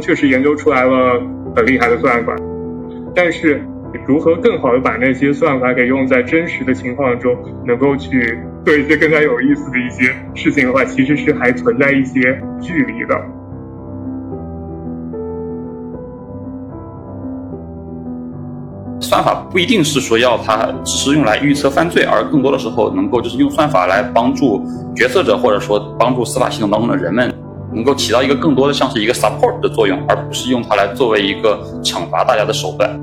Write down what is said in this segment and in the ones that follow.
确实研究出来了很厉害的算法，但是如何更好的把那些算法给用在真实的情况中，能够去做一些更加有意思的一些事情的话，其实是还存在一些距离的。算法不一定是说要它只是用来预测犯罪，而更多的时候能够就是用算法来帮助决策者，或者说帮助司法系统当中的人们。能够起到一个更多的像是一个 support 的作用，而不是用它来作为一个惩罚大家的手段。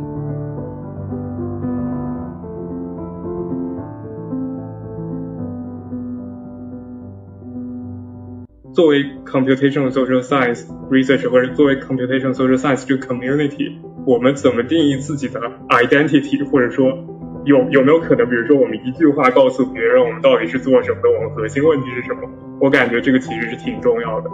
作为 computational social science research 或者作为 computational social science 这个 community，我们怎么定义自己的 identity，或者说有有没有可能，比如说我们一句话告诉别人我们到底是做什么的，我们核心问题是什么？我感觉这个其实是挺重要的。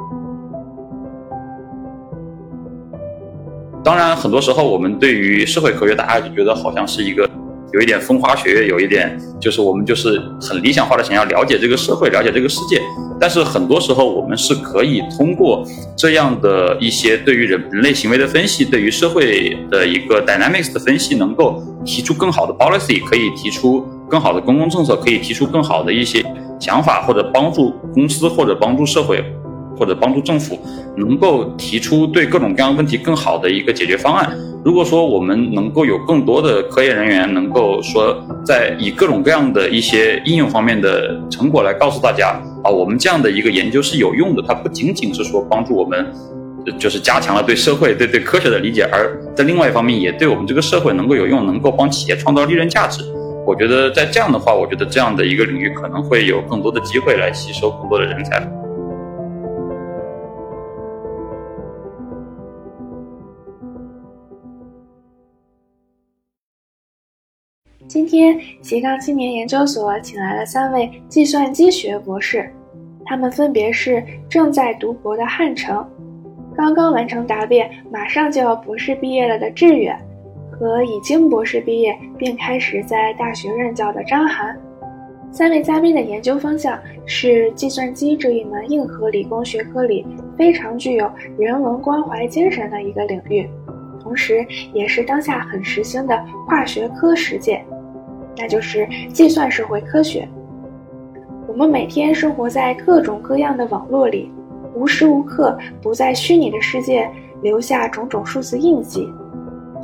当然，很多时候我们对于社会科学，大家就觉得好像是一个有一点风花雪月，有一点就是我们就是很理想化的想要了解这个社会，了解这个世界。但是很多时候，我们是可以通过这样的一些对于人人类行为的分析，对于社会的一个 dynamics 的分析，能够提出更好的 policy，可以提出更好的公共政策，可以提出更好的一些想法，或者帮助公司，或者帮助社会。或者帮助政府能够提出对各种各样问题更好的一个解决方案。如果说我们能够有更多的科研人员能够说在以各种各样的一些应用方面的成果来告诉大家啊，我们这样的一个研究是有用的，它不仅仅是说帮助我们，就是加强了对社会对对科学的理解，而在另外一方面也对我们这个社会能够有用，能够帮企业创造利润价值。我觉得在这样的话，我觉得这样的一个领域可能会有更多的机会来吸收更多的人才。今天斜杠青年研究所请来了三位计算机学博士，他们分别是正在读博的汉城，刚刚完成答辩，马上就要博士毕业了的志远，和已经博士毕业并开始在大学任教的张涵。三位嘉宾的研究方向是计算机这一门硬核理工学科里非常具有人文关怀精神的一个领域，同时也是当下很时兴的跨学科实践。那就是计算社会科学。我们每天生活在各种各样的网络里，无时无刻不在虚拟的世界留下种种数字印记，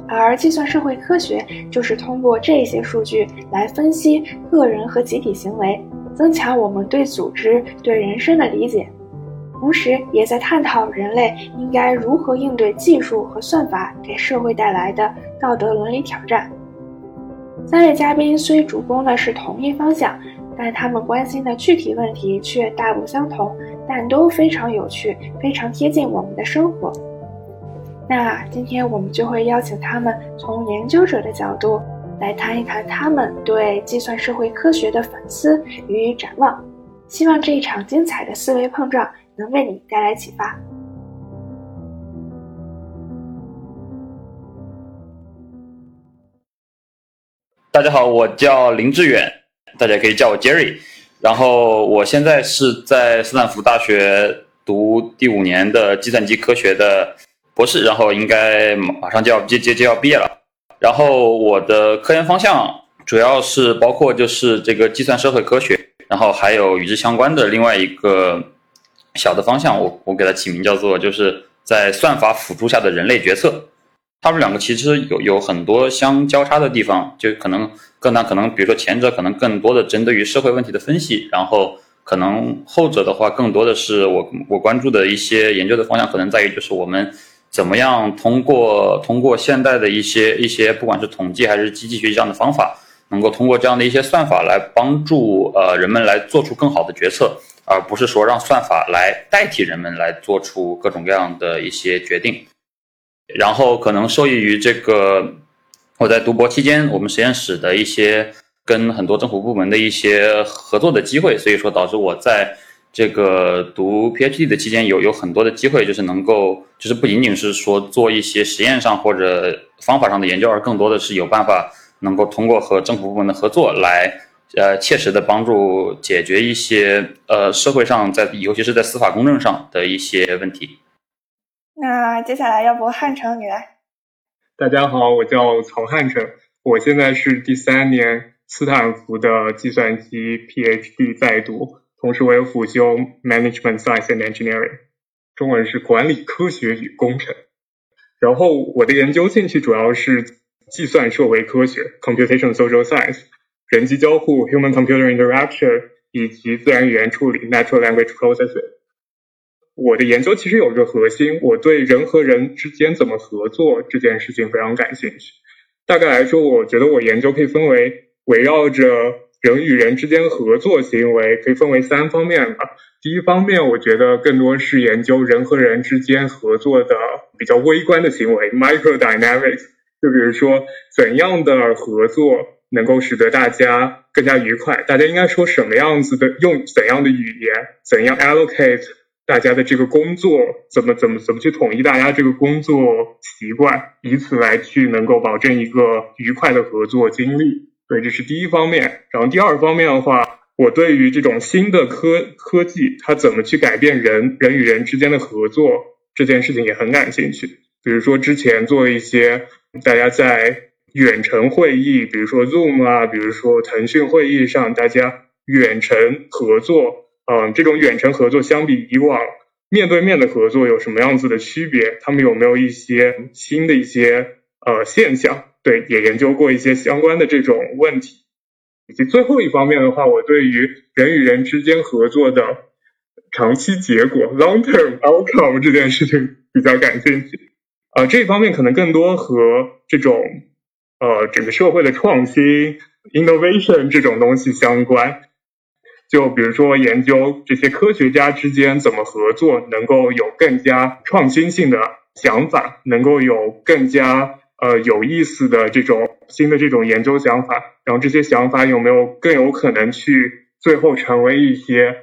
而计算社会科学就是通过这些数据来分析个人和集体行为，增强我们对组织、对人生的理解，同时也在探讨人类应该如何应对技术和算法给社会带来的道德伦理挑战。三位嘉宾虽主攻的是同一方向，但他们关心的具体问题却大不相同，但都非常有趣，非常贴近我们的生活。那今天我们就会邀请他们从研究者的角度来谈一谈他们对计算社会科学的反思与展望。希望这一场精彩的思维碰撞能为你带来启发。大家好，我叫林志远，大家可以叫我 Jerry。然后我现在是在斯坦福大学读第五年的计算机科学的博士，然后应该马上就要接接就要毕业了。然后我的科研方向主要是包括就是这个计算社会科学，然后还有与之相关的另外一个小的方向，我我给它起名叫做就是在算法辅助下的人类决策。他们两个其实有有很多相交叉的地方，就可能更大，可能比如说前者可能更多的针对于社会问题的分析，然后可能后者的话更多的是我我关注的一些研究的方向，可能在于就是我们怎么样通过通过现代的一些一些不管是统计还是机器学习这样的方法，能够通过这样的一些算法来帮助呃人们来做出更好的决策，而不是说让算法来代替人们来做出各种各样的一些决定。然后可能受益于这个，我在读博期间，我们实验室的一些跟很多政府部门的一些合作的机会，所以说导致我在这个读 PhD 的期间有有很多的机会，就是能够就是不仅仅是说做一些实验上或者方法上的研究，而更多的是有办法能够通过和政府部门的合作来呃切实的帮助解决一些呃社会上在尤其是在司法公正上的一些问题。那接下来要不汉城你来？大家好，我叫曹汉城，我现在是第三年斯坦福的计算机 PhD 在读，同时我有辅修 Management Science and Engineering，中文是管理科学与工程。然后我的研究兴趣主要是计算社会科学 （Computation Social Science）、人机交互 （Human-Computer Interaction） 以及自然语言处理 （Natural Language Processing）。我的研究其实有一个核心，我对人和人之间怎么合作这件事情非常感兴趣。大概来说，我觉得我研究可以分为围绕着人与人之间合作行为，可以分为三方面吧。第一方面，我觉得更多是研究人和人之间合作的比较微观的行为 （micro dynamics）。就比如说，怎样的合作能够使得大家更加愉快？大家应该说什么样子的？用怎样的语言？怎样 allocate？大家的这个工作怎么怎么怎么去统一大家这个工作习惯，以此来去能够保证一个愉快的合作经历。对，这是第一方面。然后第二方面的话，我对于这种新的科科技，它怎么去改变人人与人之间的合作这件事情也很感兴趣。比如说之前做一些大家在远程会议，比如说 Zoom 啊，比如说腾讯会议上，大家远程合作。嗯，这种远程合作相比以往面对面的合作有什么样子的区别？他们有没有一些新的一些呃现象？对，也研究过一些相关的这种问题。以及最后一方面的话，我对于人与人之间合作的长期结果 （long-term outcome） 这件事情比较感兴趣。啊，这一方面可能更多和这种呃整个社会的创新 （innovation） 这种东西相关。就比如说研究这些科学家之间怎么合作，能够有更加创新性的想法，能够有更加呃有意思的这种新的这种研究想法，然后这些想法有没有更有可能去最后成为一些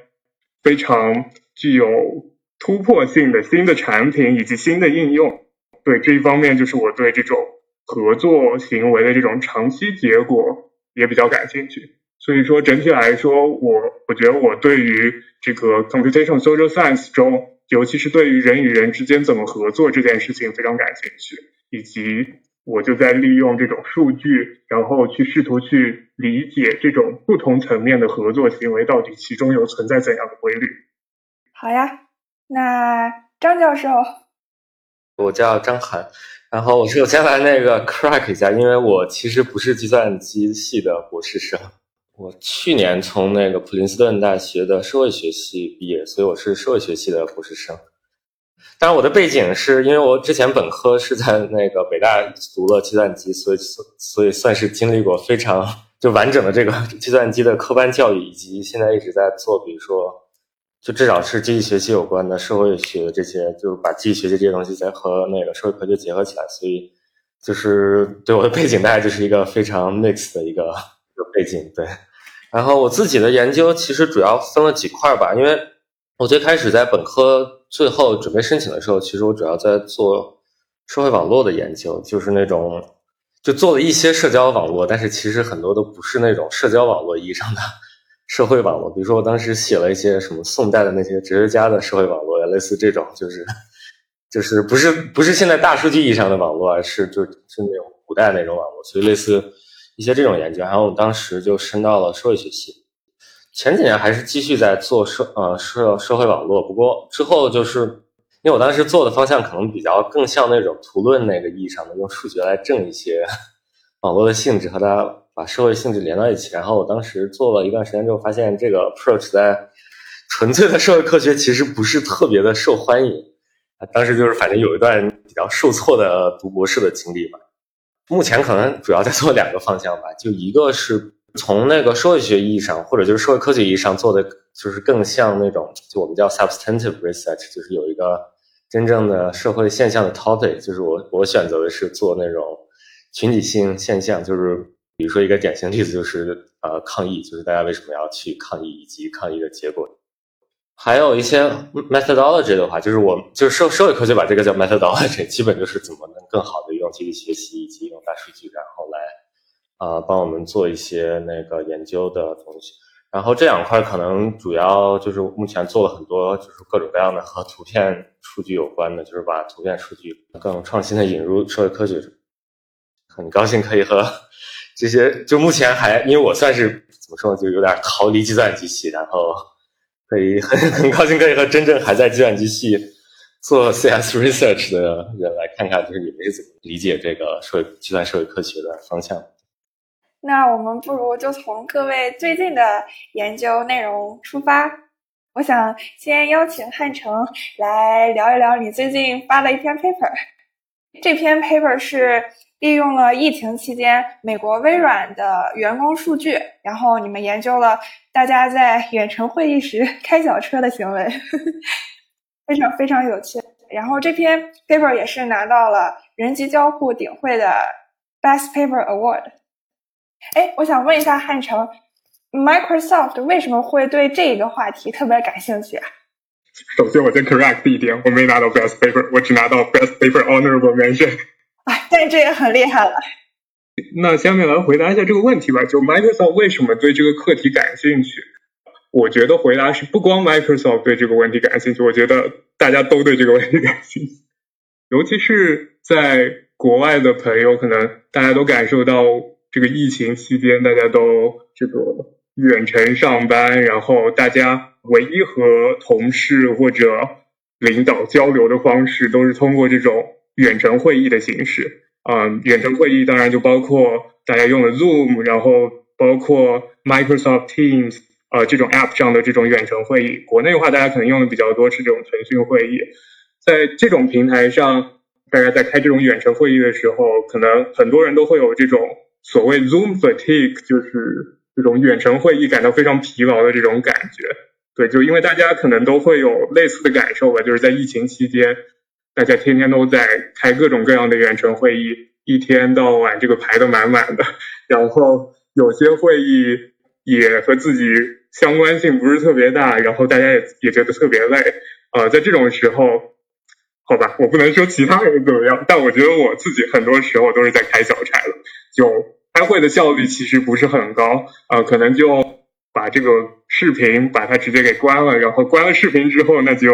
非常具有突破性的新的产品以及新的应用？对这一方面，就是我对这种合作行为的这种长期结果也比较感兴趣。所以说，整体来说，我我觉得我对于这个 computational social science 中，尤其是对于人与人之间怎么合作这件事情非常感兴趣，以及我就在利用这种数据，然后去试图去理解这种不同层面的合作行为到底其中有存在怎样的规律。好呀，那张教授，我叫张涵，然后我是我先来那个 crack 一下，因为我其实不是计算机系的博士生。我去年从那个普林斯顿大学的社会学系毕业，所以我是社会学系的博士生。当然，我的背景是因为我之前本科是在那个北大读了计算机，所以所以算是经历过非常就完整的这个计算机的科班教育，以及现在一直在做，比如说就至少是机器学习有关的社会学这些，就是把机器学习这些东西再和那个社会科学结合起来，所以就是对我的背景大概就是一个非常 mix 的一个一个背景，对。然后我自己的研究其实主要分了几块吧，因为我最开始在本科最后准备申请的时候，其实我主要在做社会网络的研究，就是那种就做了一些社交网络，但是其实很多都不是那种社交网络意义上的 社会网络。比如说我当时写了一些什么宋代的那些哲学家的社会网络呀，类似这种，就是就是不是不是现在大数据意义上的网络，而是就是那种古代那种网络，所以类似。一些这种研究，然后我当时就升到了社会学系。前几年还是继续在做社呃社社会网络，不过之后就是因为我当时做的方向可能比较更像那种图论那个意义上的，用数学来证一些 网络的性质和它把社会性质连到一起。然后我当时做了一段时间之后，发现这个 approach 在纯粹的社会科学其实不是特别的受欢迎。当时就是反正有一段比较受挫的读博士的经历吧。目前可能主要在做两个方向吧，就一个是从那个社会学意义上，或者就是社会科学意义上做的，就是更像那种就我们叫 substantive research，就是有一个真正的社会现象的 topic。就是我我选择的是做那种群体性现象，就是比如说一个典型例子就是呃抗议，就是大家为什么要去抗议，以及抗议的结果。还有一些 methodology 的话，就是我就是社社会科学把这个叫 methodology，基本就是怎么能更好的用机器学习以及用大数据，然后来呃帮我们做一些那个研究的东西。然后这两块可能主要就是目前做了很多，就是各种各样的和图片数据有关的，就是把图片数据更创新的引入社会科学。很高兴可以和 这些，就目前还因为我算是怎么说呢，就有点逃离计算机系，然后可以很 很高兴可以和真正还在计算机系做 CS research 的人来看看，就是你们是怎么理解这个社会计算社会科学的方向。那我们不如就从各位最近的研究内容出发。我想先邀请汉城来聊一聊你最近发的一篇 paper。这篇 paper 是利用了疫情期间美国微软的员工数据，然后你们研究了大家在远程会议时 开小车的行为，非常非常有趣。然后这篇 paper 也是拿到了人机交互顶会的 Best Paper Award。哎，我想问一下汉城，Microsoft 为什么会对这一个话题特别感兴趣啊？首先，我先 correct 一点，我没拿到 Best Paper，我只拿到 Best Paper Honorable Mention。但这也很厉害了。那下面来回答一下这个问题吧，就 Microsoft 为什么对这个课题感兴趣？我觉得回答是不光 Microsoft 对这个问题感兴趣，我觉得大家都对这个问题感兴趣，尤其是在国外的朋友，可能大家都感受到。这个疫情期间，大家都这个远程上班，然后大家唯一和同事或者领导交流的方式，都是通过这种远程会议的形式。嗯，远程会议当然就包括大家用的 Zoom，然后包括 Microsoft Teams 呃这种 App 上的这种远程会议。国内的话，大家可能用的比较多是这种腾讯会议。在这种平台上，大家在开这种远程会议的时候，可能很多人都会有这种。所谓 Zoom fatigue 就是这种远程会议感到非常疲劳的这种感觉，对，就因为大家可能都会有类似的感受吧，就是在疫情期间，大家天天都在开各种各样的远程会议，一天到晚这个排的满满的，然后有些会议也和自己相关性不是特别大，然后大家也也觉得特别累，呃，在这种时候，好吧，我不能说其他人怎么样，但我觉得我自己很多时候都是在开小差了。就开会的效率其实不是很高，呃，可能就把这个视频把它直接给关了，然后关了视频之后，那就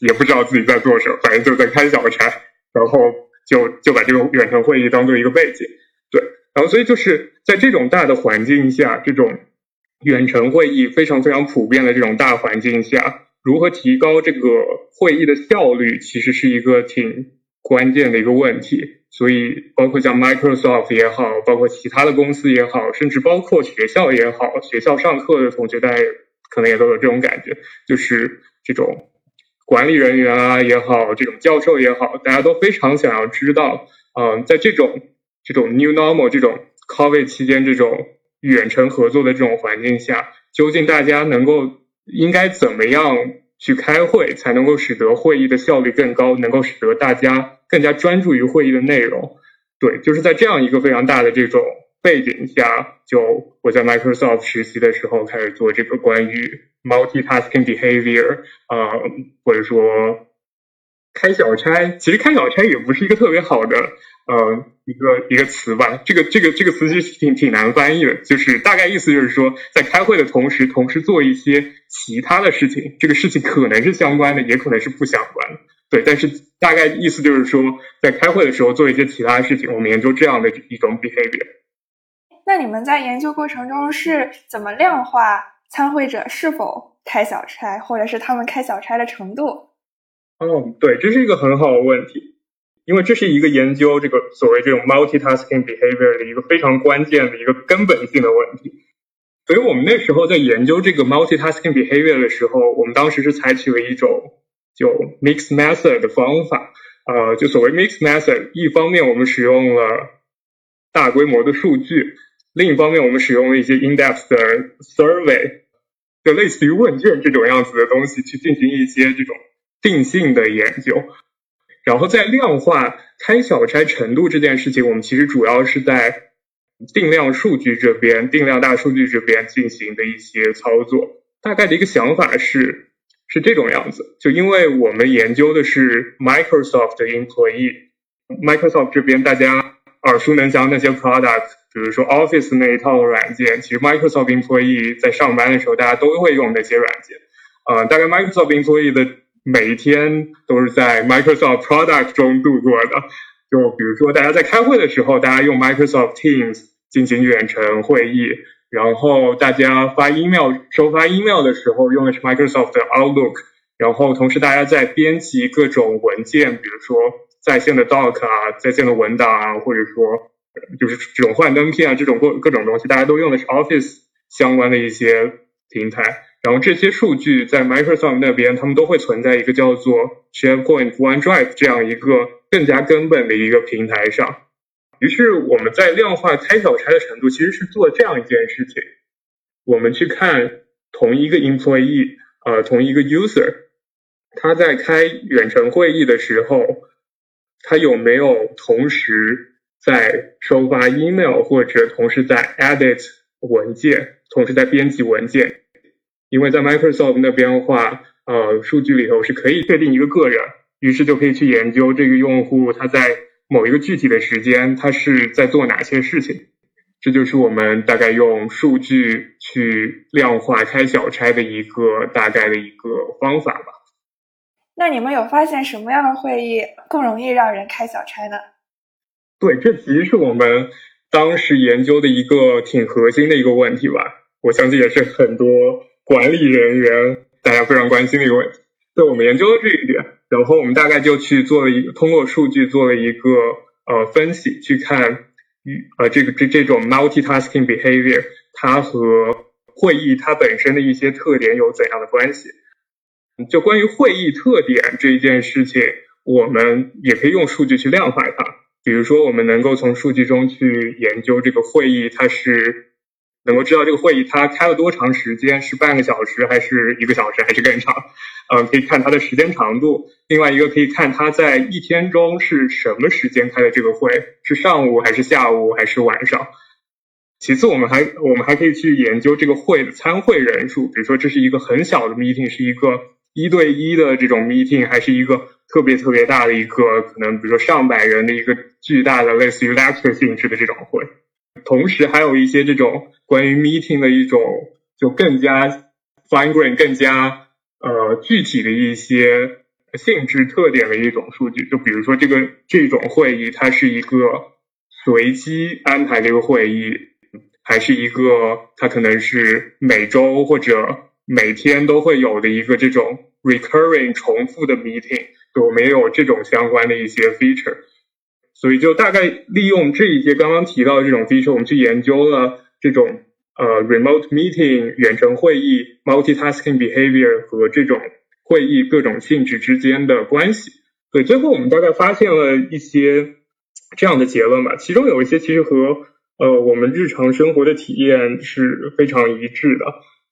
也不知道自己在做什么，反正就在开小差，然后就就把这个远程会议当做一个背景，对，然后所以就是在这种大的环境下，这种远程会议非常非常普遍的这种大环境下，如何提高这个会议的效率，其实是一个挺关键的一个问题。所以，包括像 Microsoft 也好，包括其他的公司也好，甚至包括学校也好，学校上课的同学，大家可能也都有这种感觉，就是这种管理人员啊也好，这种教授也好，大家都非常想要知道，嗯，在这种这种 New Normal 这种 COVID 期间这种远程合作的这种环境下，究竟大家能够应该怎么样去开会，才能够使得会议的效率更高，能够使得大家。更加专注于会议的内容，对，就是在这样一个非常大的这种背景下，就我在 Microsoft 实习的时候开始做这个关于 multitasking behavior，啊，或者说开小差，其实开小差也不是一个特别好的，呃，一个一个词吧，这个这个这个词其实挺挺难翻译的，就是大概意思就是说，在开会的同时，同时做一些其他的事情，这个事情可能是相关的，也可能是不相关的。对，但是大概意思就是说，在开会的时候做一些其他事情，我们研究这样的一种 behavior。那你们在研究过程中是怎么量化参会者是否开小差，或者是他们开小差的程度？哦，对，这是一个很好的问题，因为这是一个研究这个所谓这种 multitasking behavior 的一个非常关键的一个根本性的问题。所以我们那时候在研究这个 multitasking behavior 的时候，我们当时是采取了一种。就 mixed method 的方法，呃，就所谓 mixed method，一方面我们使用了大规模的数据，另一方面我们使用了一些 in-depth 的 survey，就类似于问卷这种样子的东西去进行一些这种定性的研究。然后在量化开小差程度这件事情，我们其实主要是在定量数据这边、定量大数据这边进行的一些操作。大概的一个想法是。是这种样子，就因为我们研究的是 Microsoft 的 employee，Microsoft 这边大家耳熟能详那些 product，比如说 Office 那一套软件，其实 Microsoft Employee 在上班的时候大家都会用那些软件。呃，大概 Microsoft Employee 的每一天都是在 Microsoft Product 中度过的。就比如说大家在开会的时候，大家用 Microsoft Teams 进行远程会议，然后大家发 email 收发 email 的时候用的是 Microsoft 的 Outlook，然后同时大家在编辑各种文件，比如说在线的 Doc 啊，在线的文档啊，或者说就是这种幻灯片啊，这种各各种东西，大家都用的是 Office 相关的一些平台。然后这些数据在 Microsoft 那边，他们都会存在一个叫做 SharePoint、OneDrive 这样一个更加根本的一个平台上。于是我们在量化开小差的程度，其实是做这样一件事情：我们去看同一个 employee，呃，同一个 user，他在开远程会议的时候，他有没有同时在收发 email，或者同时在 edit 文件，同时在编辑文件。因为在 Microsoft 那边的话，呃，数据里头是可以确定一个个人，于是就可以去研究这个用户他在某一个具体的时间他是在做哪些事情。这就是我们大概用数据去量化开小差的一个大概的一个方法吧。那你们有发现什么样的会议更容易让人开小差呢？对，这其实是我们当时研究的一个挺核心的一个问题吧。我相信也是很多。管理人员，大家非常关心的一个问题，对我们研究了这一点，然后我们大概就去做了一个通过数据做了一个呃分析，去看与呃这个这这种 multitasking behavior 它和会议它本身的一些特点有怎样的关系？就关于会议特点这一件事情，我们也可以用数据去量化它，比如说我们能够从数据中去研究这个会议它是。能够知道这个会议它开了多长时间，是半个小时还是一个小时还是更长？嗯，可以看它的时间长度。另外一个可以看它在一天中是什么时间开的这个会，是上午还是下午还是晚上？其次，我们还我们还可以去研究这个会的参会人数，比如说这是一个很小的 meeting，是一个一对一的这种 meeting，还是一个特别特别大的一个可能比如说上百人的一个巨大的类似于 lecture 性质的这种会。同时还有一些这种关于 meeting 的一种就更加 fine grain、更加呃具体的一些性质特点的一种数据，就比如说这个这种会议它是一个随机安排的一个会议，还是一个它可能是每周或者每天都会有的一个这种 recurring 重复的 meeting，有没有这种相关的一些 feature？所以就大概利用这一些刚刚提到的这种 feature，我们去研究了这种呃 remote meeting 远程会议 multitasking behavior 和这种会议各种性质之间的关系。对，最后我们大概发现了一些这样的结论吧，其中有一些其实和呃我们日常生活的体验是非常一致的。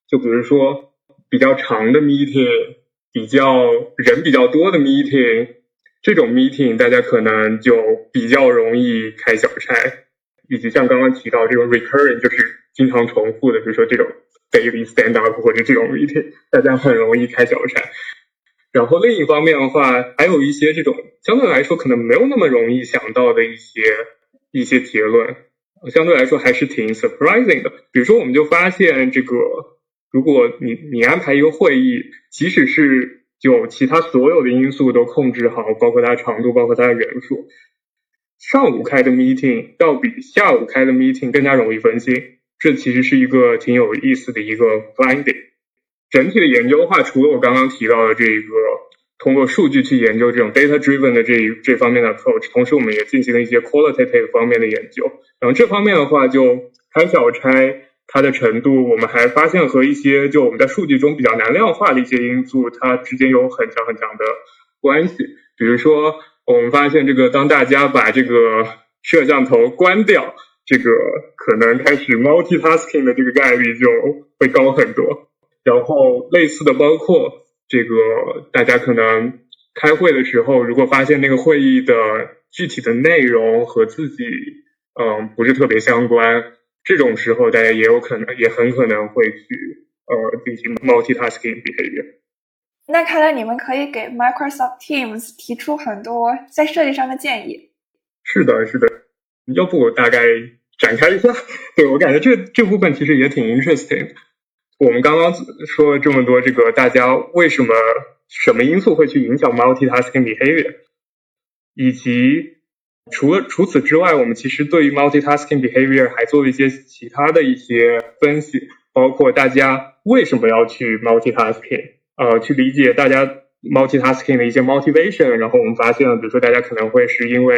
就比如说比较长的 meeting，比较人比较多的 meeting。这种 meeting 大家可能就比较容易开小差，以及像刚刚提到这种 recurring 就是经常重复的，比如说这种 daily stand up 或者这种 meeting，大家很容易开小差。然后另一方面的话，还有一些这种相对来说可能没有那么容易想到的一些一些结论，相对来说还是挺 surprising 的。比如说，我们就发现这个，如果你你安排一个会议，即使是就其他所有的因素都控制好，包括它长度，包括它的人数。上午开的 meeting 要比下午开的 meeting 更加容易分心，这其实是一个挺有意思的一个 finding。整体的研究的话，除了我刚刚提到的这个通过数据去研究这种 data driven 的这一这方面的 approach，同时我们也进行了一些 qualitative 方面的研究。然后这方面的话，就开小差。它的程度，我们还发现和一些就我们在数据中比较难量化的一些因素，它之间有很强很强的关系。比如说，我们发现这个当大家把这个摄像头关掉，这个可能开始 multitasking 的这个概率就会高很多。然后类似的，包括这个大家可能开会的时候，如果发现那个会议的具体的内容和自己嗯不是特别相关。这种时候，大家也有可能，也很可能会去呃进行 multitasking behavior。那看来你们可以给 Microsoft Teams 提出很多在设计上的建议。是的，是的。要不我大概展开一下。对我感觉这这部分其实也挺 interesting。我们刚刚说了这么多，这个大家为什么什么因素会去影响 multitasking behavior，以及除了除此之外，我们其实对于 multitasking behavior 还做了一些其他的一些分析，包括大家为什么要去 multitasking，呃，去理解大家 multitasking 的一些 motivation，然后我们发现了，比如说大家可能会是因为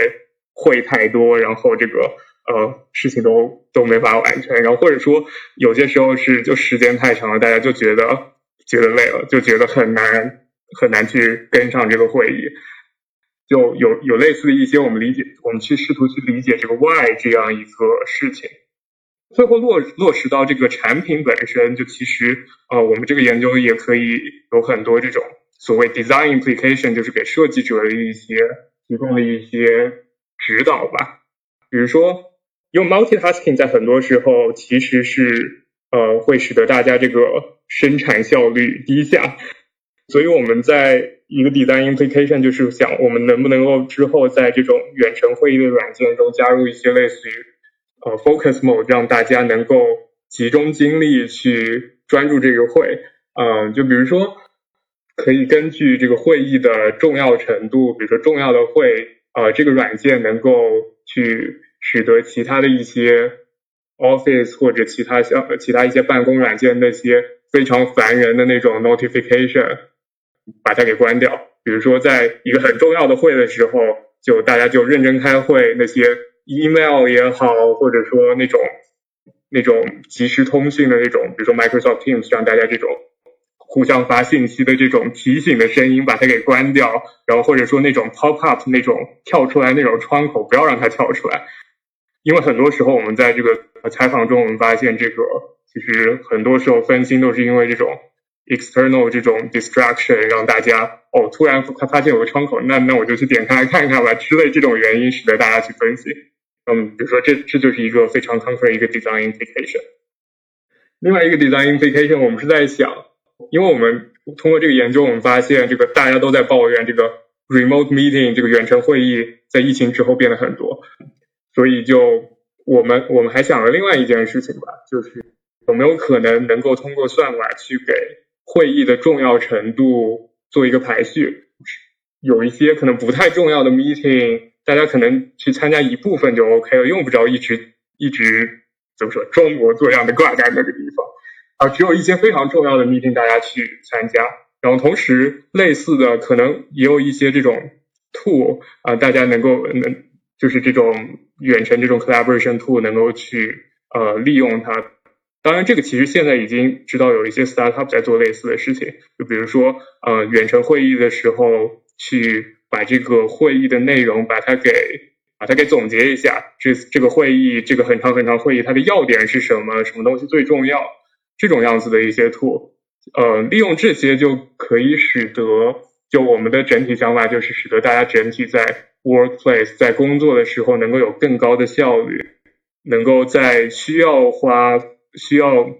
会太多，然后这个呃事情都都没法完成，然后或者说有些时候是就时间太长了，大家就觉得觉得累了，就觉得很难很难去跟上这个会议，就有有类似的一些我们理解，我们去试图去理解这个 why 这样一个事情，最后落落实到这个产品本身，就其实呃我们这个研究也可以有很多这种所谓 design implication，就是给设计者的一些提供的一些指导吧，比如说。用 multitasking 在很多时候其实是呃会使得大家这个生产效率低下，所以我们在一个 design implication 就是想我们能不能够之后在这种远程会议的软件中加入一些类似于呃 focus mode，让大家能够集中精力去专注这个会，嗯，就比如说可以根据这个会议的重要程度，比如说重要的会，呃，这个软件能够去。使得其他的一些 Office 或者其他像其他一些办公软件那些非常烦人的那种 notification，把它给关掉。比如说，在一个很重要的会的时候，就大家就认真开会，那些 email 也好，或者说那种那种即时通讯的那种，比如说 Microsoft Teams，让大家这种互相发信息的这种提醒的声音把它给关掉，然后或者说那种 pop up 那种跳出来那种窗口，不要让它跳出来。因为很多时候我们在这个采访中，我们发现这个其实很多时候分心都是因为这种 external 这种 distraction，让大家哦突然他发现有个窗口，那那我就去点开来看看吧之类这种原因，使得大家去分析。嗯，比如说这这就是一个非常 concrete 一个 design implication。另外一个 design implication，我们是在想，因为我们通过这个研究，我们发现这个大家都在抱怨这个 remote meeting 这个远程会议在疫情之后变得很多。所以就我们我们还想了另外一件事情吧，就是有没有可能能够通过算法去给会议的重要程度做一个排序，有一些可能不太重要的 meeting，大家可能去参加一部分就 OK 了，用不着一直一直怎么说装模作样的挂在那个地方，啊，只有一些非常重要的 meeting 大家去参加，然后同时类似的可能也有一些这种 tool 啊，大家能够能。就是这种远程这种 collaboration tool 能够去呃利用它，当然这个其实现在已经知道有一些 startup 在做类似的事情，就比如说呃远程会议的时候去把这个会议的内容把它给把它给总结一下，这这个会议这个很长很长会议它的要点是什么，什么东西最重要，这种样子的一些 tool，呃利用这些就可以使得就我们的整体想法就是使得大家整体在 Workplace 在工作的时候能够有更高的效率，能够在需要花需要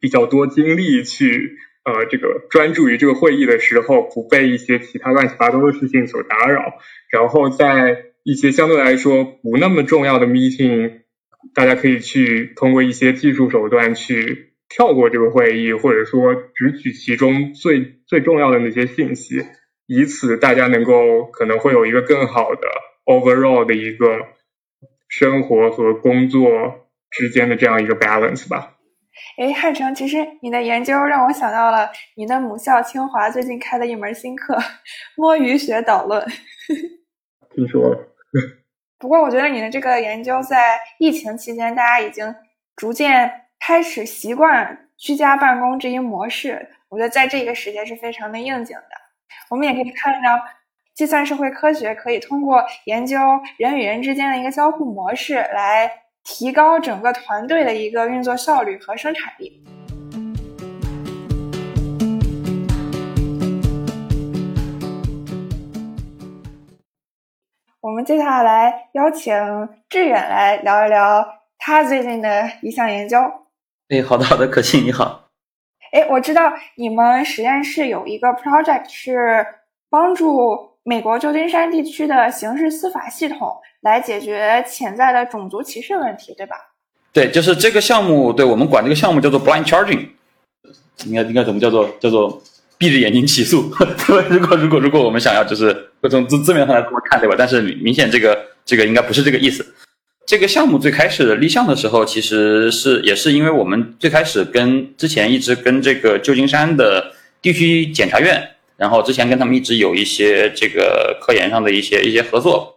比较多精力去呃这个专注于这个会议的时候，不被一些其他乱七八糟的事情所打扰。然后在一些相对来说不那么重要的 meeting，大家可以去通过一些技术手段去跳过这个会议，或者说只取其中最最重要的那些信息。以此，大家能够可能会有一个更好的 overall 的一个生活和工作之间的这样一个 balance 吧。哎，汉城，其实你的研究让我想到了你的母校清华最近开的一门新课——摸鱼学导论。听说了。不过，我觉得你的这个研究在疫情期间，大家已经逐渐开始习惯居家办公这一模式。我觉得在这个时间是非常的应景的。我们也可以看到，计算社会科学可以通过研究人与人之间的一个交互模式，来提高整个团队的一个运作效率和生产力。我们接下来邀请志远来聊一聊他最近的一项研究。哎，好的，好的，可心你好。哎，我知道你们实验室有一个 project 是帮助美国旧金山地区的刑事司法系统来解决潜在的种族歧视问题，对吧？对，就是这个项目，对我们管这个项目叫做 blind charging，应该应该怎么叫做叫做闭着眼睛起诉？如果如果如果我们想要就是从字字面上来这么看，对吧？但是明显这个这个应该不是这个意思。这个项目最开始立项的时候，其实是也是因为我们最开始跟之前一直跟这个旧金山的地区检察院，然后之前跟他们一直有一些这个科研上的一些一些合作，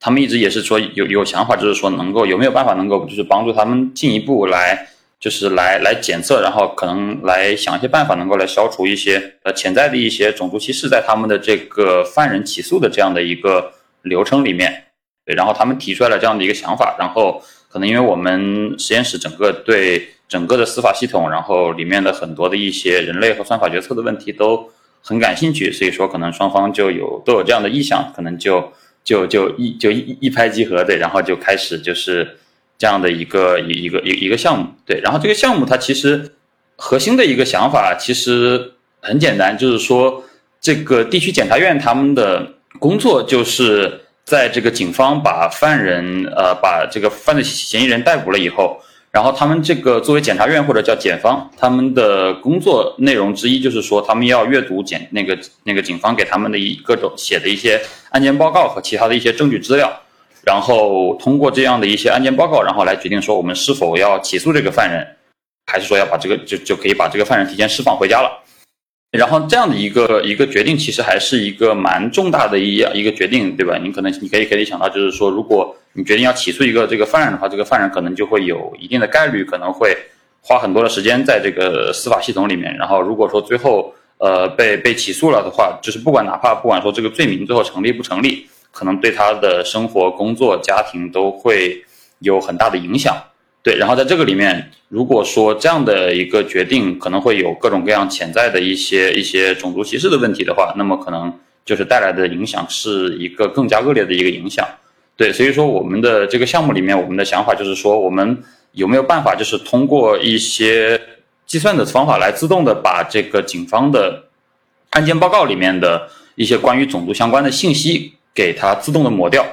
他们一直也是说有有想法，就是说能够有没有办法能够就是帮助他们进一步来就是来来检测，然后可能来想一些办法，能够来消除一些呃潜在的一些种族歧视在他们的这个犯人起诉的这样的一个流程里面。对，然后他们提出来了这样的一个想法，然后可能因为我们实验室整个对整个的司法系统，然后里面的很多的一些人类和算法决策的问题都很感兴趣，所以说可能双方就有都有这样的意向，可能就就就一就一一拍即合，的，然后就开始就是这样的一个一一个一一个项目，对，然后这个项目它其实核心的一个想法其实很简单，就是说这个地区检察院他们的工作就是。在这个警方把犯人呃把这个犯罪嫌疑人逮捕了以后，然后他们这个作为检察院或者叫检方，他们的工作内容之一就是说，他们要阅读检那个那个警方给他们的一各种写的一些案件报告和其他的一些证据资料，然后通过这样的一些案件报告，然后来决定说我们是否要起诉这个犯人，还是说要把这个就就可以把这个犯人提前释放回家了。然后这样的一个一个决定，其实还是一个蛮重大的一一个决定，对吧？你可能你可以可以想到，就是说，如果你决定要起诉一个这个犯人的话，这个犯人可能就会有一定的概率，可能会花很多的时间在这个司法系统里面。然后如果说最后呃被被起诉了的话，就是不管哪怕不管说这个罪名最后成立不成立，可能对他的生活、工作、家庭都会有很大的影响。对，然后在这个里面，如果说这样的一个决定可能会有各种各样潜在的一些一些种族歧视的问题的话，那么可能就是带来的影响是一个更加恶劣的一个影响。对，所以说我们的这个项目里面，我们的想法就是说，我们有没有办法，就是通过一些计算的方法来自动的把这个警方的案件报告里面的一些关于种族相关的信息给它自动的抹掉。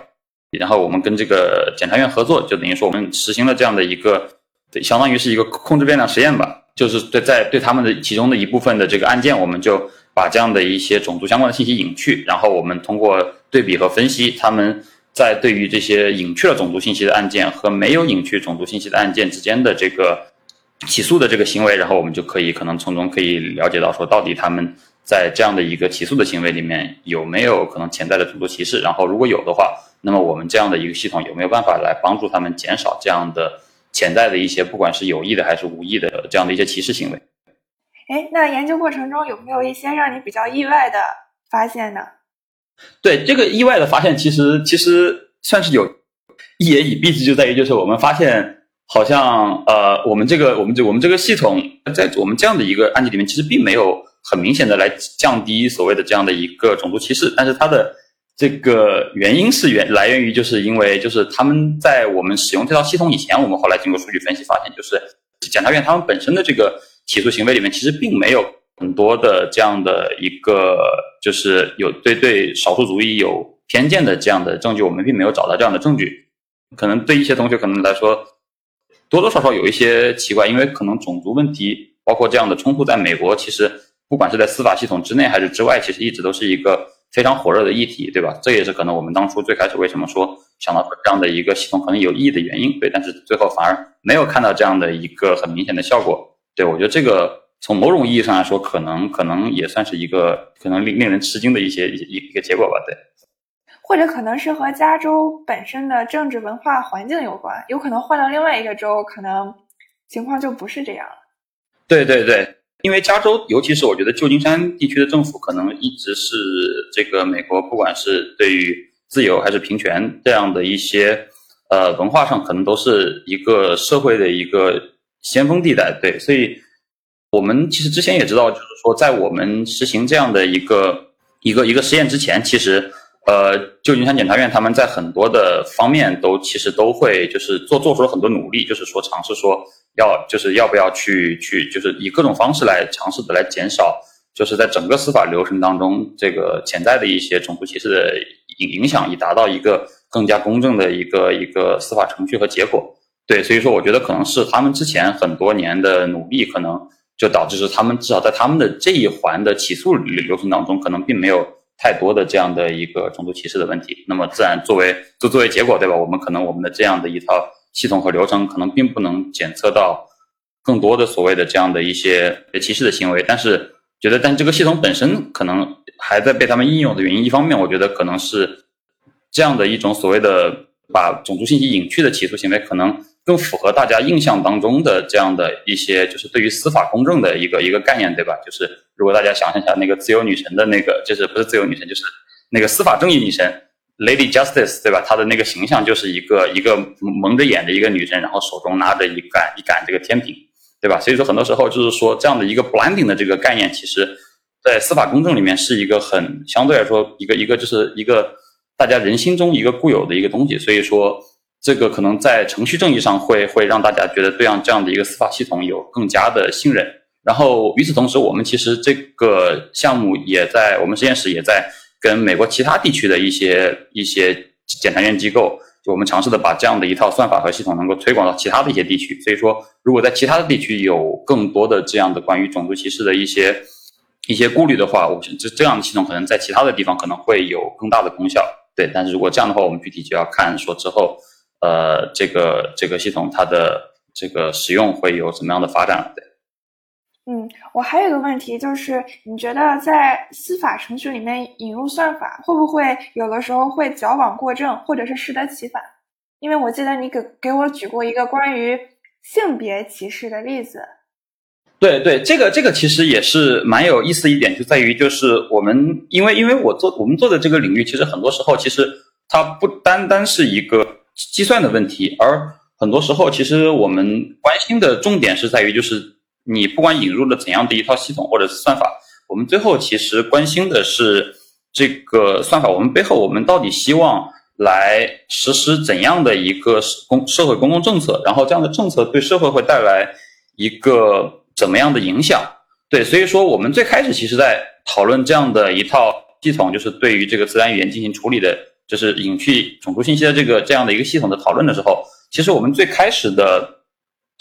然后我们跟这个检察院合作，就等于说我们实行了这样的一个，相当于是一个控制变量实验吧。就是对在对他们的其中的一部分的这个案件，我们就把这样的一些种族相关的信息隐去，然后我们通过对比和分析，他们在对于这些隐去了种族信息的案件和没有隐去种族信息的案件之间的这个起诉的这个行为，然后我们就可以可能从中可以了解到说，到底他们在这样的一个起诉的行为里面有没有可能潜在的种族歧视，然后如果有的话。那么我们这样的一个系统有没有办法来帮助他们减少这样的潜在的一些，不管是有意的还是无意的这样的一些歧视行为？哎，那研究过程中有没有一些让你比较意外的发现呢？对这个意外的发现，其实其实算是有一言以蔽之，就在于就是我们发现，好像呃，我们这个我们这我们这个系统在我们这样的一个案例里面，其实并没有很明显的来降低所谓的这样的一个种族歧视，但是它的。这个原因是源来源于，就是因为就是他们在我们使用这套系统以前，我们后来经过数据分析发现，就是检察院他们本身的这个起诉行为里面，其实并没有很多的这样的一个就是有对对少数族裔有偏见的这样的证据，我们并没有找到这样的证据。可能对一些同学可能来说，多多少少有一些奇怪，因为可能种族问题包括这样的冲突，在美国其实不管是在司法系统之内还是之外，其实一直都是一个。非常火热的议题，对吧？这也是可能我们当初最开始为什么说想到这样的一个系统可能有意义的原因，对。但是最后反而没有看到这样的一个很明显的效果，对我觉得这个从某种意义上来说，可能可能也算是一个可能令令人吃惊的一些一一个结果吧，对。或者可能是和加州本身的政治文化环境有关，有可能换到另外一个州，可能情况就不是这样了。对对对。因为加州，尤其是我觉得旧金山地区的政府，可能一直是这个美国，不管是对于自由还是平权这样的一些呃文化上，可能都是一个社会的一个先锋地带。对，所以我们其实之前也知道，就是说在我们实行这样的一个一个一个实验之前，其实呃旧金山检察院他们在很多的方面都其实都会就是做做出了很多努力，就是说尝试说。要就是要不要去去就是以各种方式来尝试的来减少，就是在整个司法流程当中这个潜在的一些种族歧视的影影响，以达到一个更加公正的一个一个司法程序和结果。对，所以说我觉得可能是他们之前很多年的努力，可能就导致是他们至少在他们的这一环的起诉流程当中，可能并没有太多的这样的一个种族歧视的问题。那么自然作为就作为结果，对吧？我们可能我们的这样的一套系统和流程，可能并不能检测到更多的所谓的这样的一些歧视的行为。但是觉得，但这个系统本身可能还在被他们应用的原因，一方面我觉得可能是这样的一种所谓的把种族信息隐去的起诉行为，可能。更符合大家印象当中的这样的一些，就是对于司法公正的一个一个概念，对吧？就是如果大家想象一下那个自由女神的那个，就是不是自由女神，就是那个司法正义女神 Lady Justice，对吧？她的那个形象就是一个一个蒙着眼的一个女生，然后手中拿着一杆一杆这个天平，对吧？所以说很多时候就是说这样的一个 blending 的这个概念，其实在司法公正里面是一个很相对来说一个一个就是一个大家人心中一个固有的一个东西，所以说。这个可能在程序正义上会会让大家觉得对样这样的一个司法系统有更加的信任。然后与此同时，我们其实这个项目也在我们实验室也在跟美国其他地区的一些一些检察院机构，就我们尝试的把这样的一套算法和系统能够推广到其他的一些地区。所以说，如果在其他的地区有更多的这样的关于种族歧视的一些一些顾虑的话，我这这样的系统可能在其他的地方可能会有更大的功效。对，但是如果这样的话，我们具体就要看说之后。呃，这个这个系统它的这个使用会有什么样的发展？对，嗯，我还有一个问题，就是你觉得在司法程序里面引入算法，会不会有的时候会矫枉过正，或者是适得其反？因为我记得你给给我举过一个关于性别歧视的例子。对对，这个这个其实也是蛮有意思一点，就在于就是我们因为因为我做我们做的这个领域，其实很多时候其实它不单单是一个。计算的问题，而很多时候，其实我们关心的重点是在于，就是你不管引入了怎样的一套系统或者是算法，我们最后其实关心的是这个算法，我们背后我们到底希望来实施怎样的一个社公社会公共政策，然后这样的政策对社会会带来一个怎么样的影响？对，所以说我们最开始其实在讨论这样的一套系统，就是对于这个自然语言进行处理的。就是隐去种族信息的这个这样的一个系统的讨论的时候，其实我们最开始的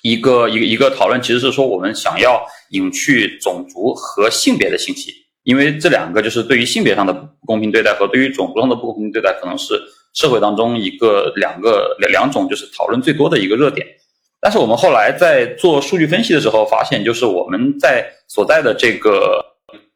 一个一个一个讨论，其实是说我们想要隐去种族和性别的信息，因为这两个就是对于性别上的不公平对待和对于种族上的不公平对待，可能是社会当中一个两个两两种就是讨论最多的一个热点。但是我们后来在做数据分析的时候，发现就是我们在所在的这个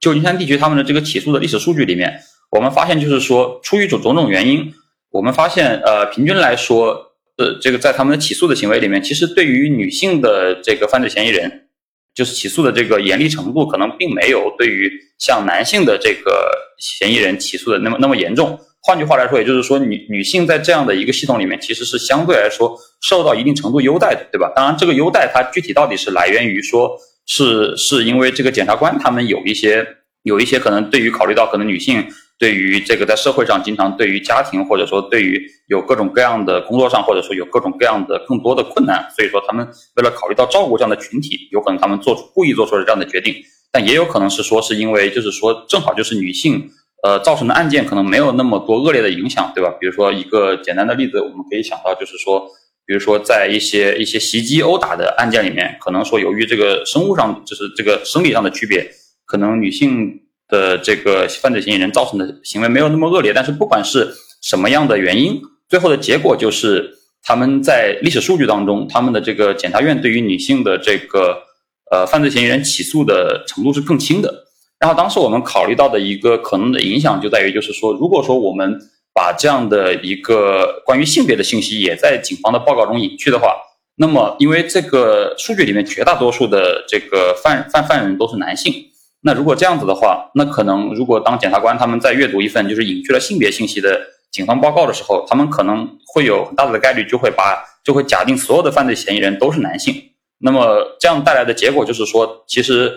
旧金山地区他们的这个起诉的历史数据里面。我们发现，就是说，出于种种种原因，我们发现，呃，平均来说，呃，这个在他们的起诉的行为里面，其实对于女性的这个犯罪嫌疑人，就是起诉的这个严厉程度，可能并没有对于像男性的这个嫌疑人起诉的那么那么严重。换句话来说，也就是说，女女性在这样的一个系统里面，其实是相对来说受到一定程度优待的，对吧？当然，这个优待它具体到底是来源于说，是是因为这个检察官他们有一些有一些可能对于考虑到可能女性。对于这个在社会上经常对于家庭或者说对于有各种各样的工作上或者说有各种各样的更多的困难，所以说他们为了考虑到照顾这样的群体，有可能他们做出故意做出了这样的决定，但也有可能是说是因为就是说正好就是女性呃造成的案件可能没有那么多恶劣的影响，对吧？比如说一个简单的例子，我们可以想到就是说，比如说在一些一些袭击殴打的案件里面，可能说由于这个生物上就是这个生理上的区别，可能女性。的这个犯罪嫌疑人造成的行为没有那么恶劣，但是不管是什么样的原因，最后的结果就是他们在历史数据当中，他们的这个检察院对于女性的这个呃犯罪嫌疑人起诉的程度是更轻的。然后当时我们考虑到的一个可能的影响就在于，就是说，如果说我们把这样的一个关于性别的信息也在警方的报告中隐去的话，那么因为这个数据里面绝大多数的这个犯犯犯人都是男性。那如果这样子的话，那可能如果当检察官他们在阅读一份就是隐去了性别信息的警方报告的时候，他们可能会有很大的概率就会把就会假定所有的犯罪嫌疑人都是男性。那么这样带来的结果就是说，其实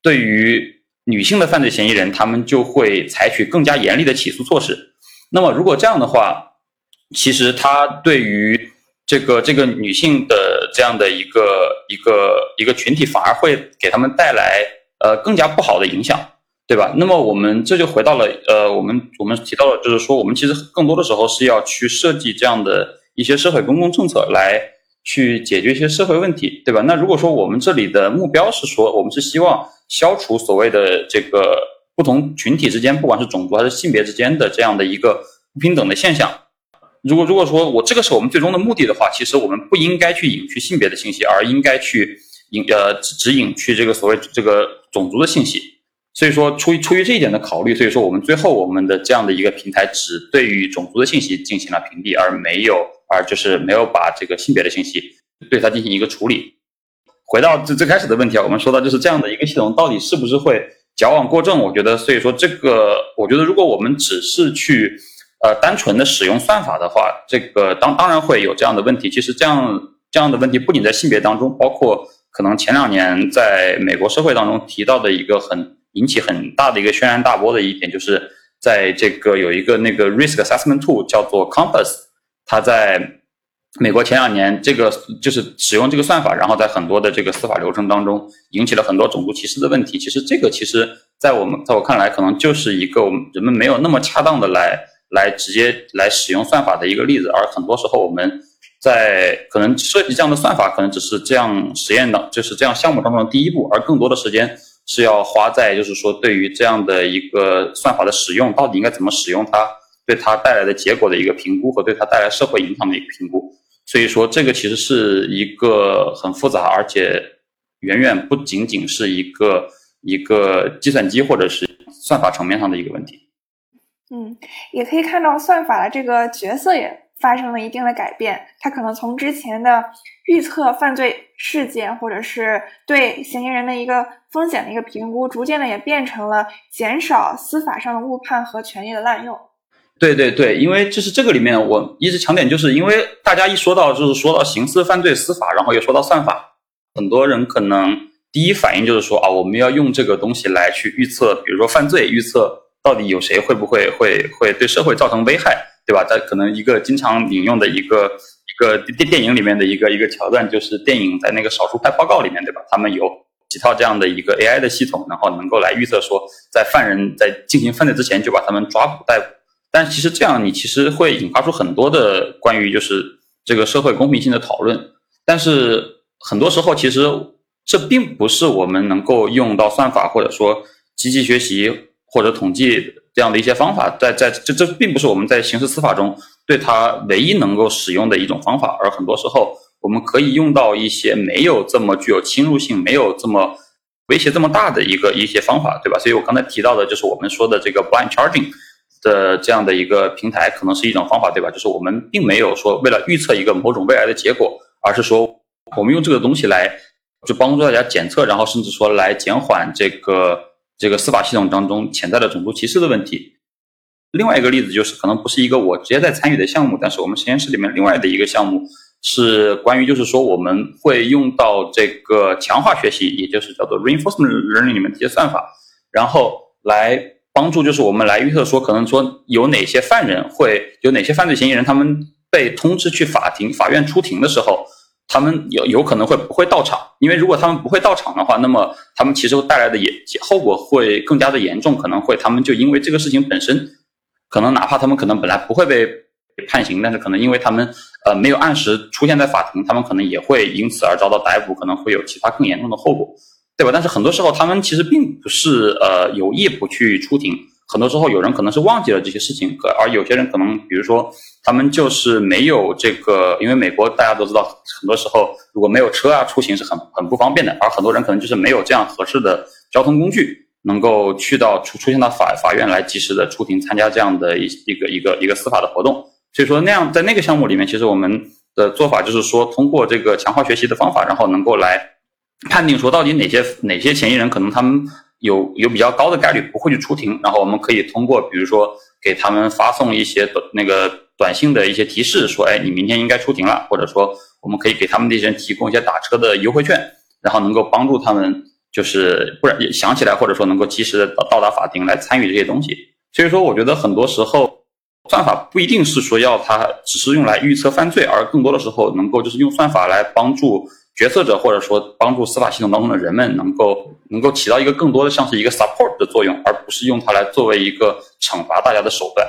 对于女性的犯罪嫌疑人，他们就会采取更加严厉的起诉措施。那么如果这样的话，其实他对于这个这个女性的这样的一个一个一个群体，反而会给他们带来。呃，更加不好的影响，对吧？那么我们这就回到了，呃，我们我们提到了，就是说，我们其实更多的时候是要去设计这样的一些社会公共政策，来去解决一些社会问题，对吧？那如果说我们这里的目标是说，我们是希望消除所谓的这个不同群体之间，不管是种族还是性别之间的这样的一个不平等的现象，如果如果说我这个是我们最终的目的的话，其实我们不应该去隐去性别的信息，而应该去引呃指引去这个所谓这个种族的信息。所以说，出于出于这一点的考虑，所以说我们最后我们的这样的一个平台只对于种族的信息进行了屏蔽，而没有而就是没有把这个性别的信息对它进行一个处理。回到最最开始的问题啊，我们说到就是这样的一个系统到底是不是会矫枉过正？我觉得，所以说这个，我觉得如果我们只是去呃单纯的使用算法的话，这个当当然会有这样的问题。其实这样这样的问题不仅在性别当中，包括可能前两年在美国社会当中提到的一个很。引起很大的一个轩然大波的一点，就是在这个有一个那个 risk assessment tool 叫做 Compass，它在美国前两年这个就是使用这个算法，然后在很多的这个司法流程当中引起了很多种族歧视的问题。其实这个其实在我们在我看来，可能就是一个人们没有那么恰当的来来直接来使用算法的一个例子，而很多时候我们在可能设计这样的算法，可能只是这样实验的，就是这样项目当中的第一步，而更多的时间。是要花在，就是说，对于这样的一个算法的使用，到底应该怎么使用它，对它带来的结果的一个评估和对它带来社会影响的一个评估。所以说，这个其实是一个很复杂，而且远远不仅仅是一个一个计算机或者是算法层面上的一个问题。嗯，也可以看到算法的这个角色也。发生了一定的改变，它可能从之前的预测犯罪事件，或者是对嫌疑人的一个风险的一个评估，逐渐的也变成了减少司法上的误判和权力的滥用。对对对，因为就是这个里面，我一直强点，就是因为大家一说到就是说到刑事犯罪司法，然后又说到算法，很多人可能第一反应就是说啊，我们要用这个东西来去预测，比如说犯罪预测到底有谁会不会会会对社会造成危害。对吧？它可能一个经常引用的一个一个电电影里面的一个一个桥段，就是电影在那个少数派报告里面，对吧？他们有几套这样的一个 AI 的系统，然后能够来预测说，在犯人在进行犯罪之前就把他们抓捕逮捕。但其实这样，你其实会引发出很多的关于就是这个社会公平性的讨论。但是很多时候，其实这并不是我们能够用到算法或者说机器学习或者统计。这样的一些方法，在在这这并不是我们在刑事司法中对它唯一能够使用的一种方法，而很多时候我们可以用到一些没有这么具有侵入性、没有这么威胁这么大的一个一些方法，对吧？所以我刚才提到的就是我们说的这个 blind charging 的这样的一个平台，可能是一种方法，对吧？就是我们并没有说为了预测一个某种未来的结果，而是说我们用这个东西来就帮助大家检测，然后甚至说来减缓这个。这个司法系统当中潜在的种族歧视的问题。另外一个例子就是，可能不是一个我直接在参与的项目，但是我们实验室里面另外的一个项目是关于，就是说我们会用到这个强化学习，也就是叫做 reinforcement learning 里面的一些算法，然后来帮助，就是我们来预测说，可能说有哪些犯人会有哪些犯罪嫌疑人，他们被通知去法庭、法院出庭的时候。他们有有可能会不会到场？因为如果他们不会到场的话，那么他们其实带来的也后果会更加的严重，可能会他们就因为这个事情本身，可能哪怕他们可能本来不会被判刑，但是可能因为他们呃没有按时出现在法庭，他们可能也会因此而遭到逮捕，可能会有其他更严重的后果，对吧？但是很多时候他们其实并不是呃有意不去出庭。很多时候，有人可能是忘记了这些事情，而有些人可能，比如说，他们就是没有这个，因为美国大家都知道，很多时候如果没有车啊，出行是很很不方便的。而很多人可能就是没有这样合适的交通工具，能够去到出出现到法法院来及时的出庭参加这样的一一个一个一个司法的活动。所以说，那样在那个项目里面，其实我们的做法就是说，通过这个强化学习的方法，然后能够来判定说，到底哪些哪些嫌疑人可能他们。有有比较高的概率不会去出庭，然后我们可以通过，比如说给他们发送一些短那个短信的一些提示，说，哎，你明天应该出庭了，或者说我们可以给他们那些人提供一些打车的优惠券，然后能够帮助他们，就是不然想起来，或者说能够及时的到达法庭来参与这些东西。所以说，我觉得很多时候算法不一定是说要它只是用来预测犯罪，而更多的时候能够就是用算法来帮助。决策者或者说帮助司法系统当中的人们能够能够起到一个更多的像是一个 support 的作用，而不是用它来作为一个惩罚大家的手段。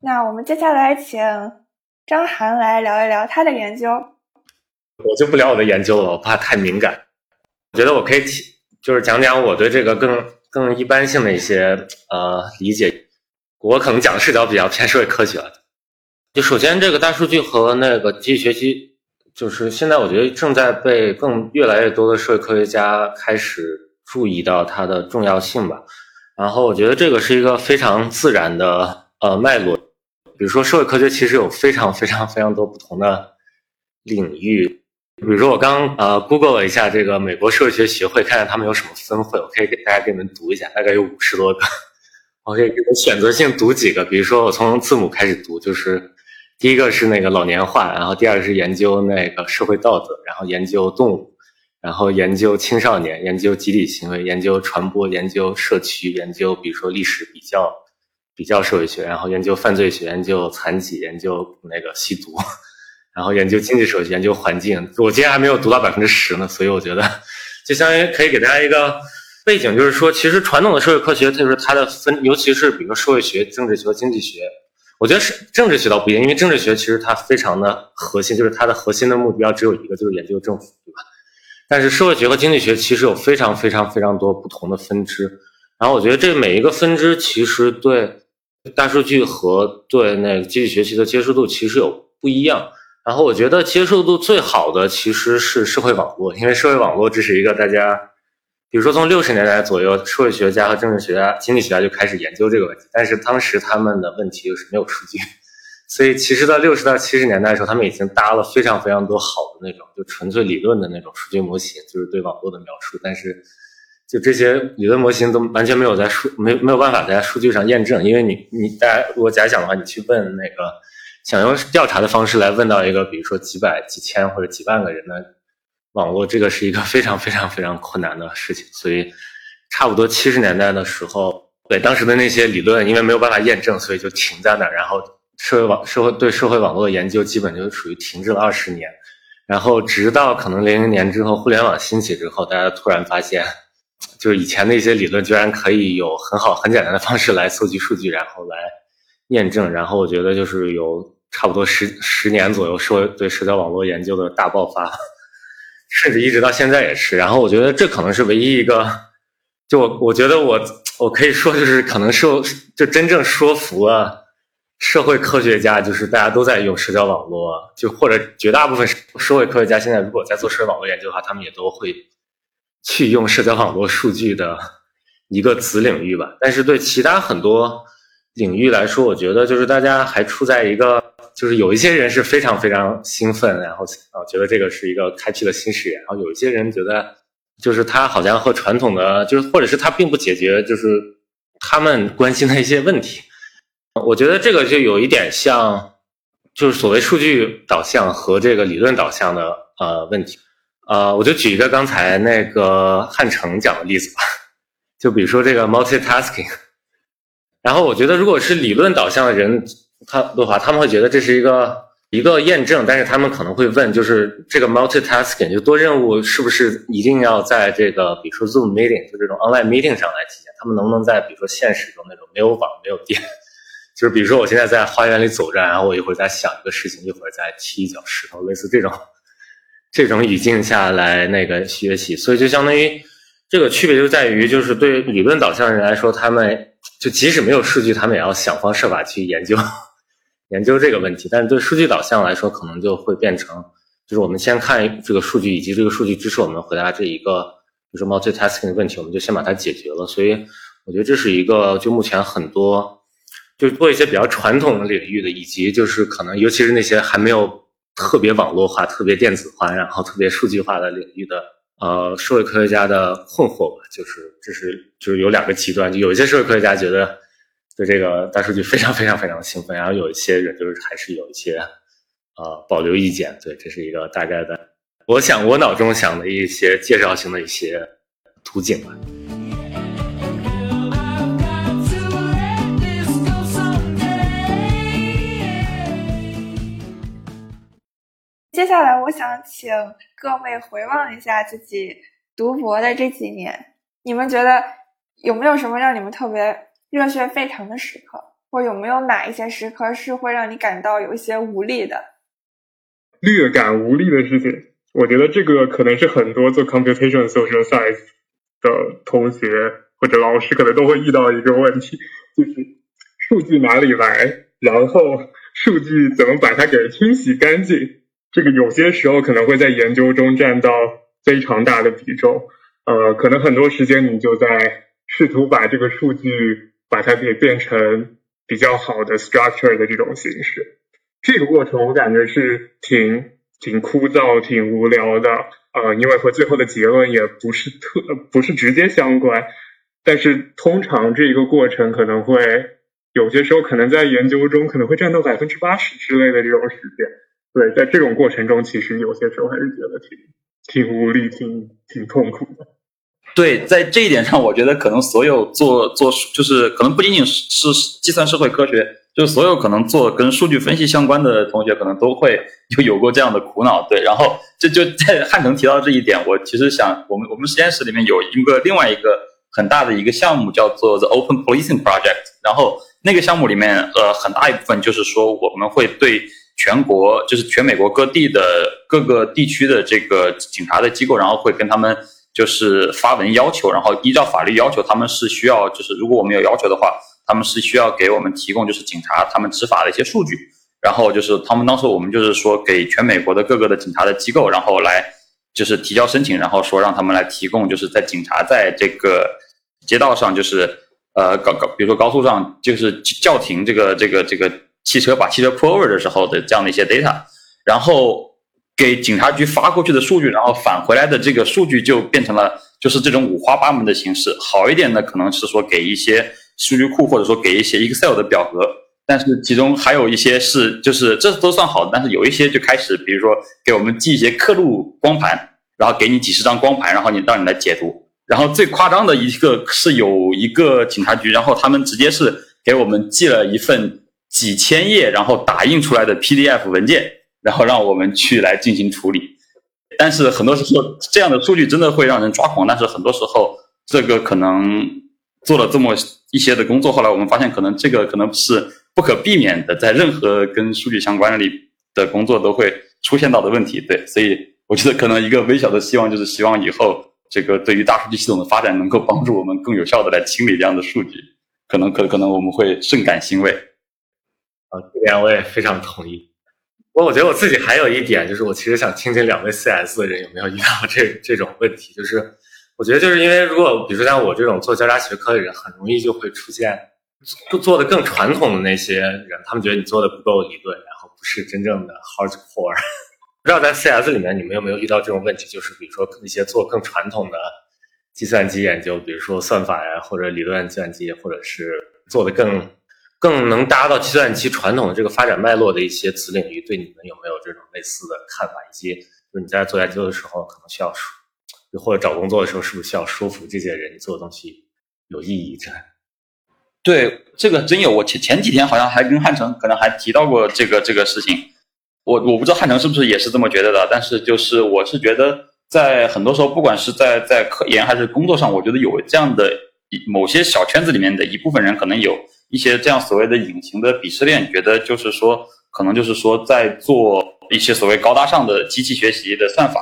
那我们接下来请张涵来聊一聊他的研究。我就不聊我的研究了，我怕太敏感。我觉得我可以提。就是讲讲我对这个更更一般性的一些呃理解。我可能讲的视角比较偏 社会科学。就首先，这个大数据和那个机器学习，就是现在我觉得正在被更越来越多的社会科学家开始注意到它的重要性吧。然后我觉得这个是一个非常自然的呃脉络。比如说，社会科学其实有非常非常非常多不同的领域。比如说，我刚呃 Google 了一下这个美国社会学协会，看看他们有什么分会，我可以给大家给你们读一下，大概有五十多个。我可以给我选择性读几个，比如说我从字母开始读，就是第一个是那个老年化，然后第二个是研究那个社会道德，然后研究动物，然后研究青少年，研究集体行为，研究传播，研究社区，研究比如说历史比较比较社会学，然后研究犯罪学，研究残疾，研究那个吸毒，然后研究经济社会学，研究环境。我今天还没有读到百分之十呢，所以我觉得就相当于可以给大家一个。背景就是说，其实传统的社会科学，它就是它的分，尤其是比如说社会学、政治学和经济学，我觉得是政治学倒不一样，因为政治学其实它非常的核心，就是它的核心的目标只有一个，就是研究政府，对吧？但是社会学和经济学其实有非常非常非常多不同的分支，然后我觉得这每一个分支其实对大数据和对那个机器学习的接受度其实有不一样。然后我觉得接受度最好的其实是社会网络，因为社会网络这是一个大家。比如说，从六十年代左右，社会学家和政治学家、经济学家就开始研究这个问题。但是当时他们的问题就是没有数据，所以其实到六十到七十年代的时候，他们已经搭了非常非常多好的那种，就纯粹理论的那种数据模型，就是对网络的描述。但是，就这些理论模型都完全没有在数没没有办法在数据上验证，因为你你大家如果假想的话，你去问那个想用调查的方式来问到一个，比如说几百、几千或者几万个人的。网络这个是一个非常非常非常困难的事情，所以差不多七十年代的时候，对当时的那些理论，因为没有办法验证，所以就停在那儿。然后社会网社会对社会网络的研究基本就属于停滞了二十年。然后直到可能零零年之后，互联网兴起之后，大家突然发现，就是以前的一些理论居然可以有很好很简单的方式来搜集数据，然后来验证。然后我觉得就是有差不多十十年左右，社会对社交网络研究的大爆发。甚至一直到现在也是，然后我觉得这可能是唯一一个，就我我觉得我我可以说就是可能说就真正说服了社会科学家，就是大家都在用社交网络，就或者绝大部分社会科学家现在如果在做社交网络研究的话，他们也都会去用社交网络数据的一个子领域吧。但是对其他很多领域来说，我觉得就是大家还处在一个。就是有一些人是非常非常兴奋，然后啊觉得这个是一个开辟了新视野，然后有一些人觉得，就是他好像和传统的，就是或者是他并不解决，就是他们关心的一些问题。我觉得这个就有一点像，就是所谓数据导向和这个理论导向的呃问题。呃，我就举一个刚才那个汉城讲的例子吧，就比如说这个 multitasking，然后我觉得如果是理论导向的人。他的话，他们会觉得这是一个一个验证，但是他们可能会问，就是这个 multitasking 就多任务是不是一定要在这个比如说 Zoom meeting 就这种 online meeting 上来体现？他们能不能在比如说现实中那种没有网没有电，就是比如说我现在在花园里走着，然后我一会儿在想一个事情，一会儿在踢一脚石头，类似这种这种语境下来那个学习，所以就相当于这个区别就在于，就是对理论导向的人来说，他们就即使没有数据，他们也要想方设法去研究。研究这个问题，但是对数据导向来说，可能就会变成，就是我们先看这个数据，以及这个数据支持我们回答这一个，比如说 multitasking 的问题，我们就先把它解决了。所以我觉得这是一个，就目前很多，就做一些比较传统的领域的，以及就是可能尤其是那些还没有特别网络化、特别电子化，然后特别数据化的领域的，呃，社会科学家的困惑吧，就是这是就是有两个极端，就有一些社会科学家觉得。对这个大数据非常非常非常兴奋，然后有一些人就是还是有一些呃保留意见。对，这是一个大概的，我想我脑中想的一些介绍性的一些图景吧。接下来，我想请各位回望一下自己读博的这几年，你们觉得有没有什么让你们特别？热血沸腾的时刻，或有没有哪一些时刻是会让你感到有一些无力的？略感无力的事情，我觉得这个可能是很多做 computation social science 的同学或者老师可能都会遇到一个问题，就是数据哪里来，然后数据怎么把它给清洗干净。这个有些时候可能会在研究中占到非常大的比重，呃，可能很多时间你就在试图把这个数据把它给变成比较好的 structure 的这种形式。这个过程我感觉是挺挺枯燥、挺无聊的，呃，因为和最后的结论也不是特不是直接相关。但是通常这一个过程可能会有些时候可能在研究中可能会占到百分之八十之类的这种时间。对，在这种过程中，其实有些时候还是觉得挺挺无力、挺挺痛苦的。对，在这一点上，我觉得可能所有做做就是可能不仅仅是是计算社会科学，就所有可能做跟数据分析相关的同学，可能都会就有过这样的苦恼。对，然后这就在汉城提到这一点，我其实想，我们我们实验室里面有一个另外一个很大的一个项目叫做 The Open Policing Project，然后那个项目里面，呃，很大一部分就是说我们会对。全国就是全美国各地的各个地区的这个警察的机构，然后会跟他们就是发文要求，然后依照法律要求，他们是需要就是如果我们有要求的话，他们是需要给我们提供就是警察他们执法的一些数据，然后就是他们当时我们就是说给全美国的各个的警察的机构，然后来就是提交申请，然后说让他们来提供就是在警察在这个街道上就是呃高高比如说高速上就是叫停这个这个这个。汽车把汽车 pull over 的时候的这样的一些 data，然后给警察局发过去的数据，然后返回来的这个数据就变成了就是这种五花八门的形式。好一点的可能是说给一些数据库，或者说给一些 Excel 的表格，但是其中还有一些是就是这都算好的，但是有一些就开始，比如说给我们寄一些刻录光盘，然后给你几十张光盘，然后你让你来解读。然后最夸张的一个是有一个警察局，然后他们直接是给我们寄了一份。几千页，然后打印出来的 PDF 文件，然后让我们去来进行处理。但是很多时候，这样的数据真的会让人抓狂。但是很多时候，这个可能做了这么一些的工作，后来我们发现，可能这个可能是不可避免的，在任何跟数据相关里的工作都会出现到的问题。对，所以我觉得可能一个微小的希望，就是希望以后这个对于大数据系统的发展，能够帮助我们更有效的来清理这样的数据。可能可可能我们会甚感欣慰。啊，这点我也非常同意。不过，我觉得我自己还有一点，就是我其实想听听两位 CS 的人有没有遇到这这种问题。就是我觉得，就是因为如果比如说像我这种做交叉学科的人，很容易就会出现做做的更传统的那些人，他们觉得你做的不够理论，然后不是真正的 hardcore。不知道在 CS 里面你们有没有遇到这种问题？就是比如说一些做更传统的计算机研究，比如说算法呀，或者理论计算机，或者是做的更。更能搭到计算机传统的这个发展脉络的一些子领域，对你们有没有这种类似的看法？以及就是你在做研究的时候，可能需要说，或者找工作的时候，是不是需要说服这些人做的东西有意义？这对这个真有，我前前几天好像还跟汉城可能还提到过这个这个事情。我我不知道汉城是不是也是这么觉得的，但是就是我是觉得，在很多时候，不管是在在科研还是工作上，我觉得有这样的某些小圈子里面的一部分人可能有。一些这样所谓的隐形的鄙视链，觉得就是说，可能就是说，在做一些所谓高大上的机器学习的算法，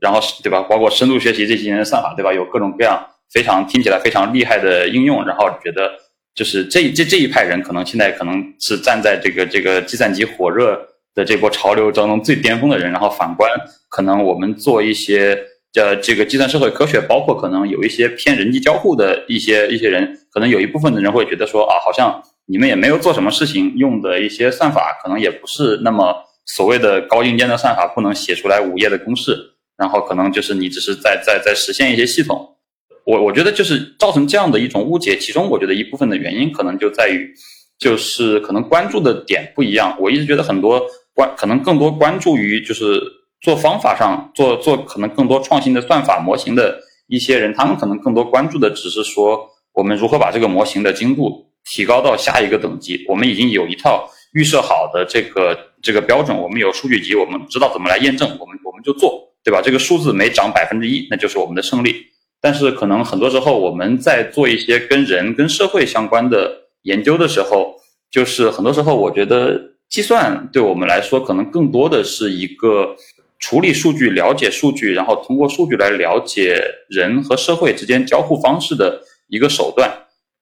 然后对吧？包括深度学习这些算法，对吧？有各种各样非常听起来非常厉害的应用，然后觉得就是这这这一派人，可能现在可能是站在这个这个计算机火热的这波潮流当中最巅峰的人。然后反观，可能我们做一些。呃，这个计算社会科学，包括可能有一些偏人机交互的一些一些人，可能有一部分的人会觉得说啊，好像你们也没有做什么事情，用的一些算法可能也不是那么所谓的高精尖的算法，不能写出来五页的公式，然后可能就是你只是在在在实现一些系统。我我觉得就是造成这样的一种误解，其中我觉得一部分的原因可能就在于，就是可能关注的点不一样。我一直觉得很多关可能更多关注于就是。做方法上做做可能更多创新的算法模型的一些人，他们可能更多关注的只是说我们如何把这个模型的精度提高到下一个等级。我们已经有一套预设好的这个这个标准，我们有数据集，我们知道怎么来验证，我们我们就做，对吧？这个数字每涨百分之一，那就是我们的胜利。但是可能很多时候我们在做一些跟人跟社会相关的研究的时候，就是很多时候我觉得计算对我们来说可能更多的是一个处理数据、了解数据，然后通过数据来了解人和社会之间交互方式的一个手段。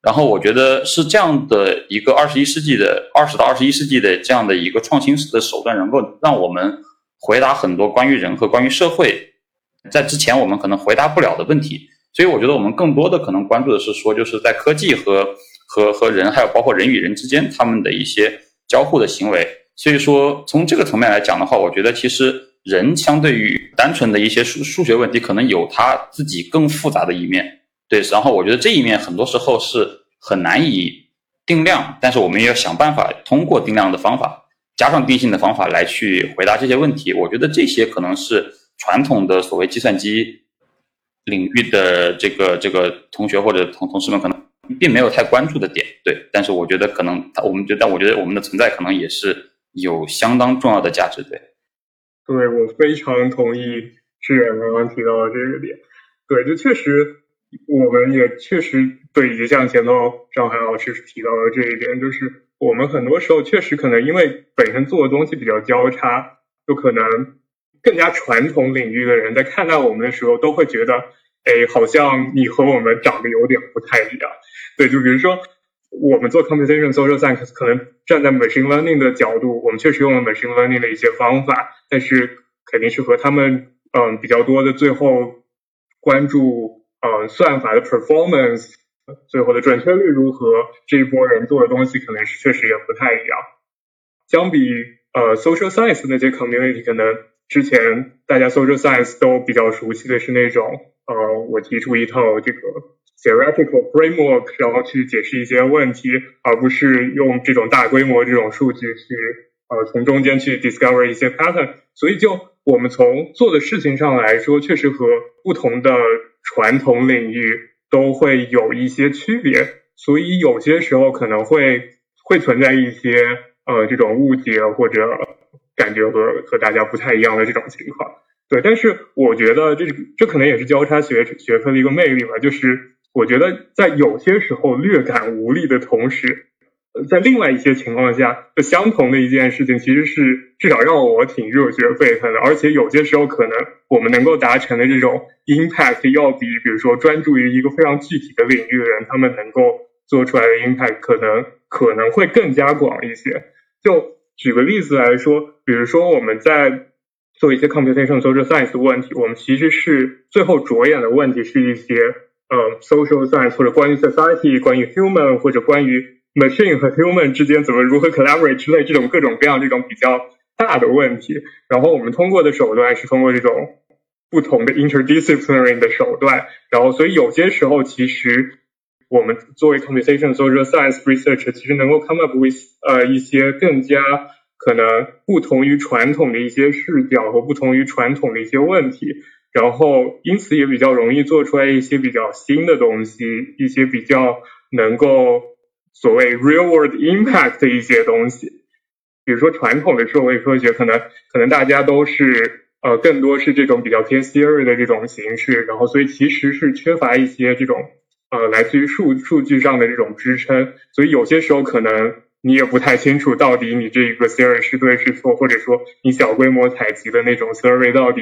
然后我觉得是这样的一个二十一世纪的二十到二十一世纪的这样的一个创新式的手段，能够让我们回答很多关于人和关于社会在之前我们可能回答不了的问题。所以我觉得我们更多的可能关注的是说，就是在科技和和和人，还有包括人与人之间他们的一些交互的行为。所以说从这个层面来讲的话，我觉得其实人相对于单纯的一些数数学问题，可能有他自己更复杂的一面。对，然后我觉得这一面很多时候是很难以定量，但是我们也要想办法通过定量的方法，加上定性的方法来去回答这些问题。我觉得这些可能是传统的所谓计算机领域的这个这个同学或者同同事们可能并没有太关注的点。对，但是我觉得可能我们觉得，我觉得我们的存在可能也是有相当重要的价值。对，对我非常同意志远刚刚提到的这个点。对，就确实。我们也确实对，就像前头张海老师提到的这一点，就是我们很多时候确实可能因为本身做的东西比较交叉，就可能更加传统领域的人在看待我们的时候，都会觉得，哎，好像你和我们长得有点不太一样。对，就比如说我们做 computation social science，可能站在 machine learning 的角度，我们确实用了 machine learning 的一些方法，但是肯定是和他们嗯比较多的最后关注。呃，算法的 performance 最后的准确率如何？这一波人做的东西可能是确实也不太一样。相比呃 social science 那些 community，可能之前大家 social science 都比较熟悉的是那种呃，我提出一套这个 theoretical framework，然后去解释一些问题，而不是用这种大规模这种数据去呃从中间去 discover 一些 pattern。所以就我们从做的事情上来说，确实和不同的。传统领域都会有一些区别，所以有些时候可能会会存在一些呃这种误解或者感觉和和大家不太一样的这种情况。对，但是我觉得这这可能也是交叉学学科的一个魅力吧，就是我觉得在有些时候略感无力的同时。在另外一些情况下，就相同的一件事情，其实是至少让我挺热血沸腾的。而且有些时候，可能我们能够达成的这种 impact，要比比如说专注于一个非常具体的领域的人，他们能够做出来的 impact，可能可能会更加广一些。就举个例子来说，比如说我们在做一些 computational social science 的问题，我们其实是最后着眼的问题是一些呃 social science 或者关于 society、关于 human 或者关于 machine 和 human 之间怎么如何 collaborate 之类这种各种各样这种比较大的问题，然后我们通过的手段是通过这种不同的 interdisciplinary 的手段，然后所以有些时候其实我们作为 computation social science research 其实能够 come up with 呃一些更加可能不同于传统的一些视角和不同于传统的一些问题，然后因此也比较容易做出来一些比较新的东西，一些比较能够。所谓 real world impact 的一些东西，比如说传统的社会科学，可能可能大家都是呃更多是这种比较偏 theory 的这种形式，然后所以其实是缺乏一些这种呃来自于数数据上的这种支撑，所以有些时候可能你也不太清楚到底你这一个 theory 是对是错，或者说你小规模采集的那种 survey 到底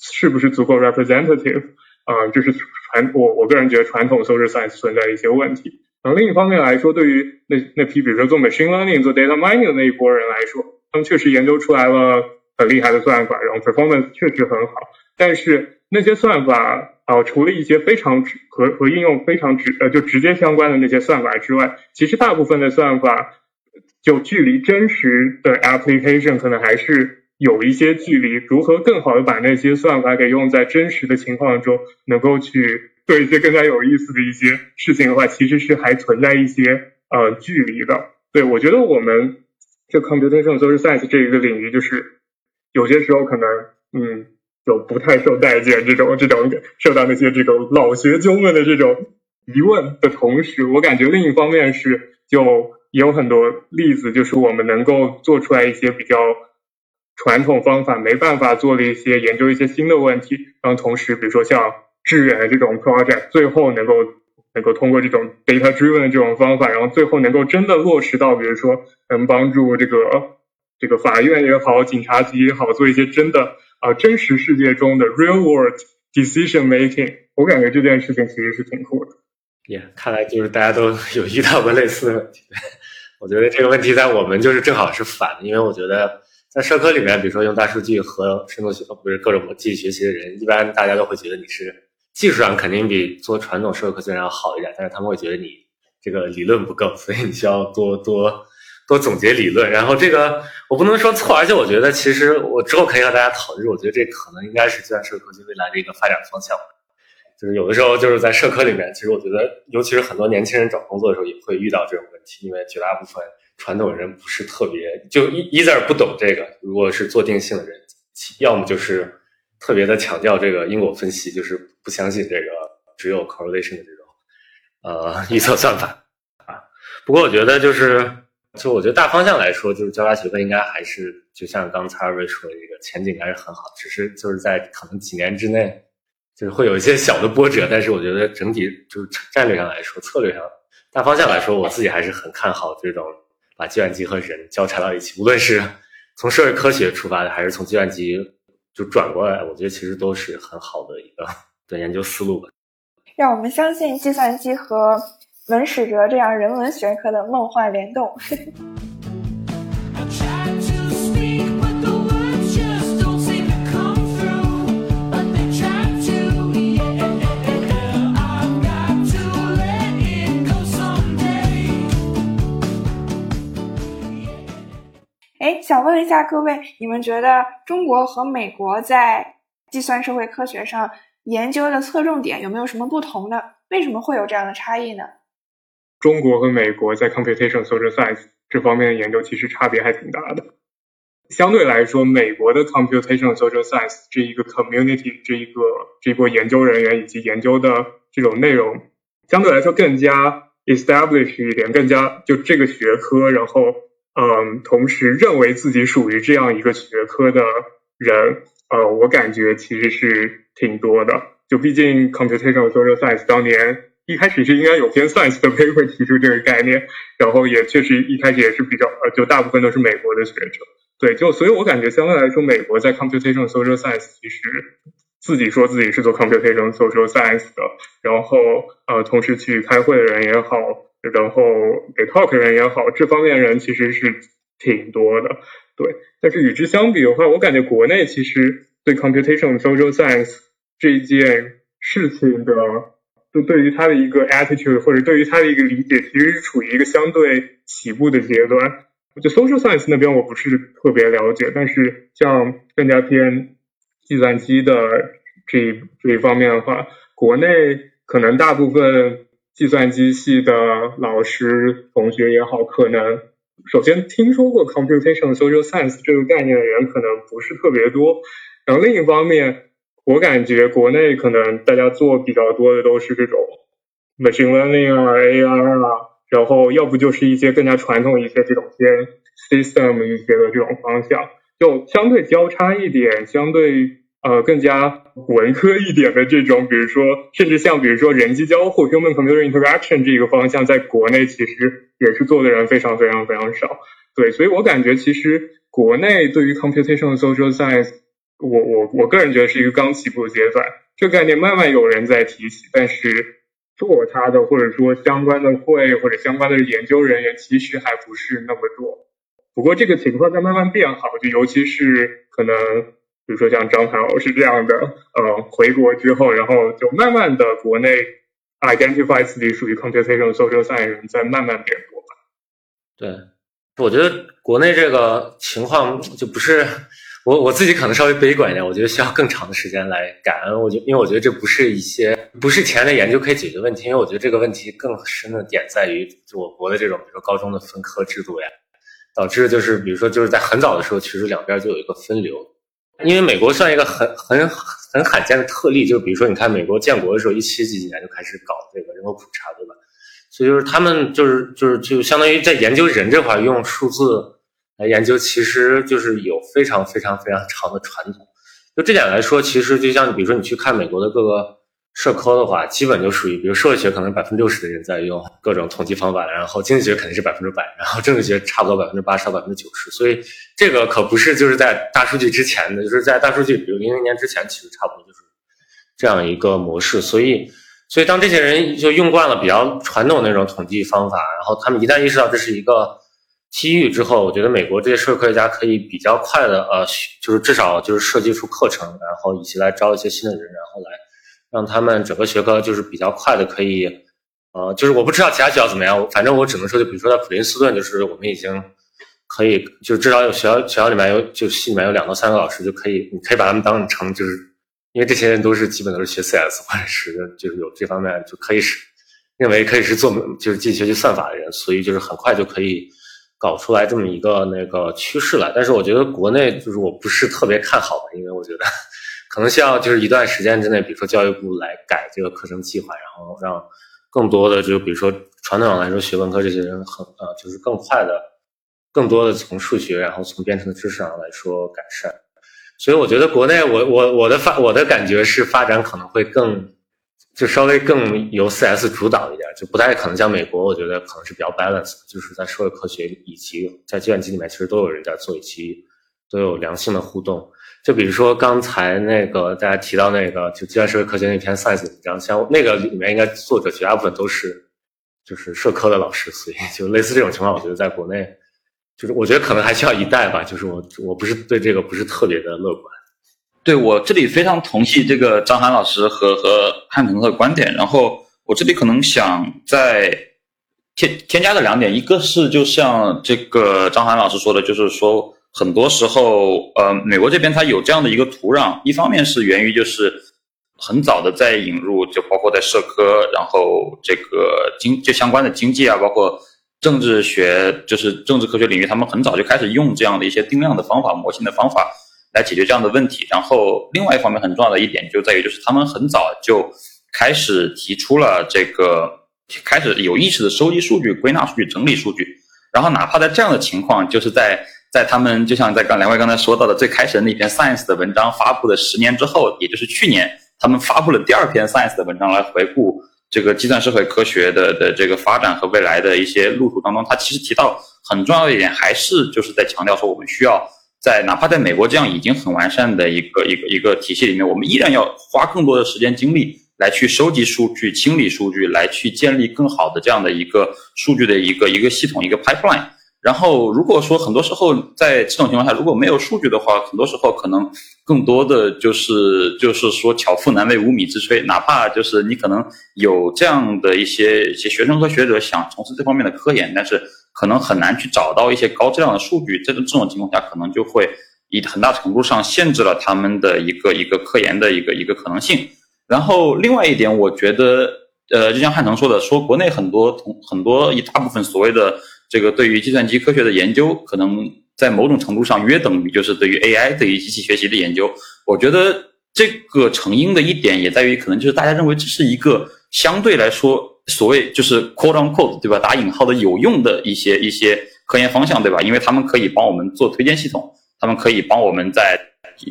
是不是足够 representative 啊，这是传我我个人觉得传统 social science 存在一些问题。然后另一方面来说，对于那那批比如说做 machine learning、做 data mining 的那一波人来说，他们确实研究出来了很厉害的算法，然后 performance 确实很好。但是那些算法啊，除了一些非常直和和应用非常直呃就直接相关的那些算法之外，其实大部分的算法就距离真实的 application 可能还是有一些距离。如何更好的把那些算法给用在真实的情况中，能够去。做一些更加有意思的一些事情的话，其实是还存在一些呃距离的。对我觉得我们这 computation social science 这一个领域，就是有些时候可能嗯就不太受待见，这种这种受到那些这种老学究们的这种疑问的同时，我感觉另一方面是就也有很多例子，就是我们能够做出来一些比较传统方法没办法做的一些研究一些新的问题，然后同时比如说像。致远的这种 project 最后能够能够通过这种 data driven 的这种方法，然后最后能够真的落实到，比如说能帮助这个这个法院也好，警察局也好，做一些真的啊真实世界中的 real world decision making。我感觉这件事情其实是挺酷的。也看来就是大家都 有遇到过类似的问题。我觉得这个问题在我们就是正好是反的，因为我觉得在社科里面，比如说用大数据和深度学不是各种机器学习的人，一般大家都会觉得你是技术上肯定比做传统社科学人要好一点，但是他们会觉得你这个理论不够，所以你需要多多多总结理论。然后这个我不能说错，而且我觉得其实我之后可以和大家讨论，我觉得这可能应该是计算社科学未来的一个发展方向。就是有的时候就是在社科里面，其实我觉得，尤其是很多年轻人找工作的时候，也会遇到这种问题，因为绝大部分传统人不是特别就一一字儿不懂这个。如果是做定性的人，要么就是特别的强调这个因果分析，就是不相信这个只有 correlation 的这种呃预测算法啊。不过我觉得就是，就我觉得大方向来说，就是交叉学科应该还是就像刚才二位说的，这个前景还是很好，只是就是在可能几年之内。就是会有一些小的波折，但是我觉得整体就是战略上来说，策略上大方向来说，我自己还是很看好这种把计算机和人交叉到一起。无论是从社会科学出发的，还是从计算机就转过来，我觉得其实都是很好的一个的研究思路吧。让我们相信计算机和文史哲这样人文学科的梦幻联动。想问一下各位，你们觉得中国和美国在计算社会科学上研究的侧重点有没有什么不同呢？为什么会有这样的差异呢？中国和美国在 computation social science 这方面的研究其实差别还挺大的。相对来说，美国的 computation social science 这一个 community 这一个这波研究人员以及研究的这种内容，相对来说更加 established 一点，更加就这个学科，然后。嗯，同时认为自己属于这样一个学科的人，呃，我感觉其实是挺多的。就毕竟 computational social science 当年一开始是应该有篇 science 的 paper 提出这个概念，然后也确实一开始也是比较，呃，就大部分都是美国的学者。对，就所以我感觉相对来说，美国在 computational social science 其实自己说自己是做 computational social science 的，然后呃，同时去开会的人也好。然后给 talk 人也好，这方面人其实是挺多的，对。但是与之相比的话，我感觉国内其实对 computation social science 这件事情的，就对于它的一个 attitude 或者对于它的一个理解，其实是处于一个相对起步的阶段。我觉得 social science 那边我不是特别了解，但是像更加偏计算机的这一这一方面的话，国内可能大部分。计算机系的老师同学也好，可能首先听说过 computational social science 这个概念的人可能不是特别多。然后另一方面，我感觉国内可能大家做比较多的都是这种 machine learning 啊、AR 啊，然后要不就是一些更加传统一些这种偏 system 一些的这种方向，就相对交叉一点，相对。呃，更加文科一点的这种，比如说，甚至像比如说人机交互 （human-computer interaction） 这个方向，在国内其实也是做的人非常非常非常少。对，所以我感觉其实国内对于 computational social science，我我我个人觉得是一个刚起步阶段，这概念慢慢有人在提起，但是做它的或者说相关的会或者相关的研究人员其实还不是那么多。不过这个情况在慢慢变好，就尤其是可能。比如说像张涵老师这样的，呃，回国之后，然后就慢慢的国内 identify 自己属于 computational social science 人在慢慢变多吧。对，我觉得国内这个情况就不是我我自己可能稍微悲观一点，我觉得需要更长的时间来感恩。我觉因为我觉得这不是一些不是前的研究可以解决问题，因为我觉得这个问题更深的点在于我国的这种比如说高中的分科制度呀，导致就是比如说就是在很早的时候，其实两边就有一个分流。因为美国算一个很很很罕见的特例，就是比如说，你看美国建国的时候，一七几几年就开始搞这个人口普查，对吧？所以就是他们就是就是就相当于在研究人这块用数字来研究，其实就是有非常非常非常长的传统。就这点来说，其实就像比如说你去看美国的各个社科的话，基本就属于，比如社会学可能百分之六十的人在用各种统计方法，然后经济学肯定是百分之百，然后政治学差不多百分之八十到百分之九十。所以这个可不是就是在大数据之前的，就是在大数据，比如零零年之前，其实差不多就是这样一个模式。所以，所以当这些人就用惯了比较传统那种统计方法，然后他们一旦意识到这是一个机遇之后，我觉得美国这些社会科学家可以比较快的呃，就是至少就是设计出课程，然后以及来招一些新的人，然后来。让他们整个学科就是比较快的可以，呃，就是我不知道其他学校怎么样，反正我只能说，就比如说在普林斯顿，就是我们已经可以，就至少有学校学校里面有，就系里面有两到三个老师就可以，你可以把他们当成就是，因为这些人都是基本都是学 CS 或者是就是有这方面就可以是认为可以是做就是进学习算法的人，所以就是很快就可以搞出来这么一个那个趋势来。但是我觉得国内就是我不是特别看好吧，因为我觉得。可能需要就是一段时间之内，比如说教育部来改这个课程计划，然后让更多的就比如说传统上来说学文科这些人很呃就是更快的，更多的从数学然后从编程的知识上来说改善。所以我觉得国内我我我的发我的感觉是发展可能会更就稍微更由 CS 主导一点，就不太可能像美国，我觉得可能是比较 balance，就是在社会科学以及在计算机里面其实都有人在做，以及都有良性的互动。就比如说刚才那个大家提到那个就计算社会科学那篇 Science 文章，像那个里面应该作者绝大部分都是就是社科的老师，所以就类似这种情况，我觉得在国内就是我觉得可能还需要一代吧。就是我我不是对这个不是特别的乐观。对我这里非常同意这个张涵老师和和汉腾的观点，然后我这里可能想再添添加的两点，一个是就像这个张涵老师说的，就是说。很多时候，呃，美国这边它有这样的一个土壤，一方面是源于就是很早的在引入，就包括在社科，然后这个经就相关的经济啊，包括政治学，就是政治科学领域，他们很早就开始用这样的一些定量的方法、模型的方法来解决这样的问题。然后另外一方面很重要的一点就在于，就是他们很早就开始提出了这个，开始有意识的收集数据、归纳数据、整理数据。然后哪怕在这样的情况，就是在在他们就像在刚两位刚才说到的最开始的那篇 Science 的文章发布的十年之后，也就是去年，他们发布了第二篇 Science 的文章来回顾这个计算社会科学的的这个发展和未来的一些路途当中，他其实提到很重要一点，还是就是在强调说，我们需要在哪怕在美国这样已经很完善的一个一个一个体系里面，我们依然要花更多的时间精力来去收集数据、清理数据，来去建立更好的这样的一个数据的一个一个系统、一个 pipeline。然后，如果说很多时候在这种情况下，如果没有数据的话，很多时候可能更多的就是就是说巧妇难为无米之炊。哪怕就是你可能有这样的一些一些学生和学者想从事这方面的科研，但是可能很难去找到一些高质量的数据。这种这种情况下，可能就会以很大程度上限制了他们的一个一个科研的一个一个可能性。然后，另外一点，我觉得，呃，就像汉腾说的，说国内很多同很多一大部分所谓的。这个对于计算机科学的研究，可能在某种程度上约等于就是对于 AI 对于机器学习的研究。我觉得这个成因的一点也在于，可能就是大家认为这是一个相对来说所谓就是 quote on quote 对吧？打引号的有用的一些一些科研方向对吧？因为他们可以帮我们做推荐系统，他们可以帮我们在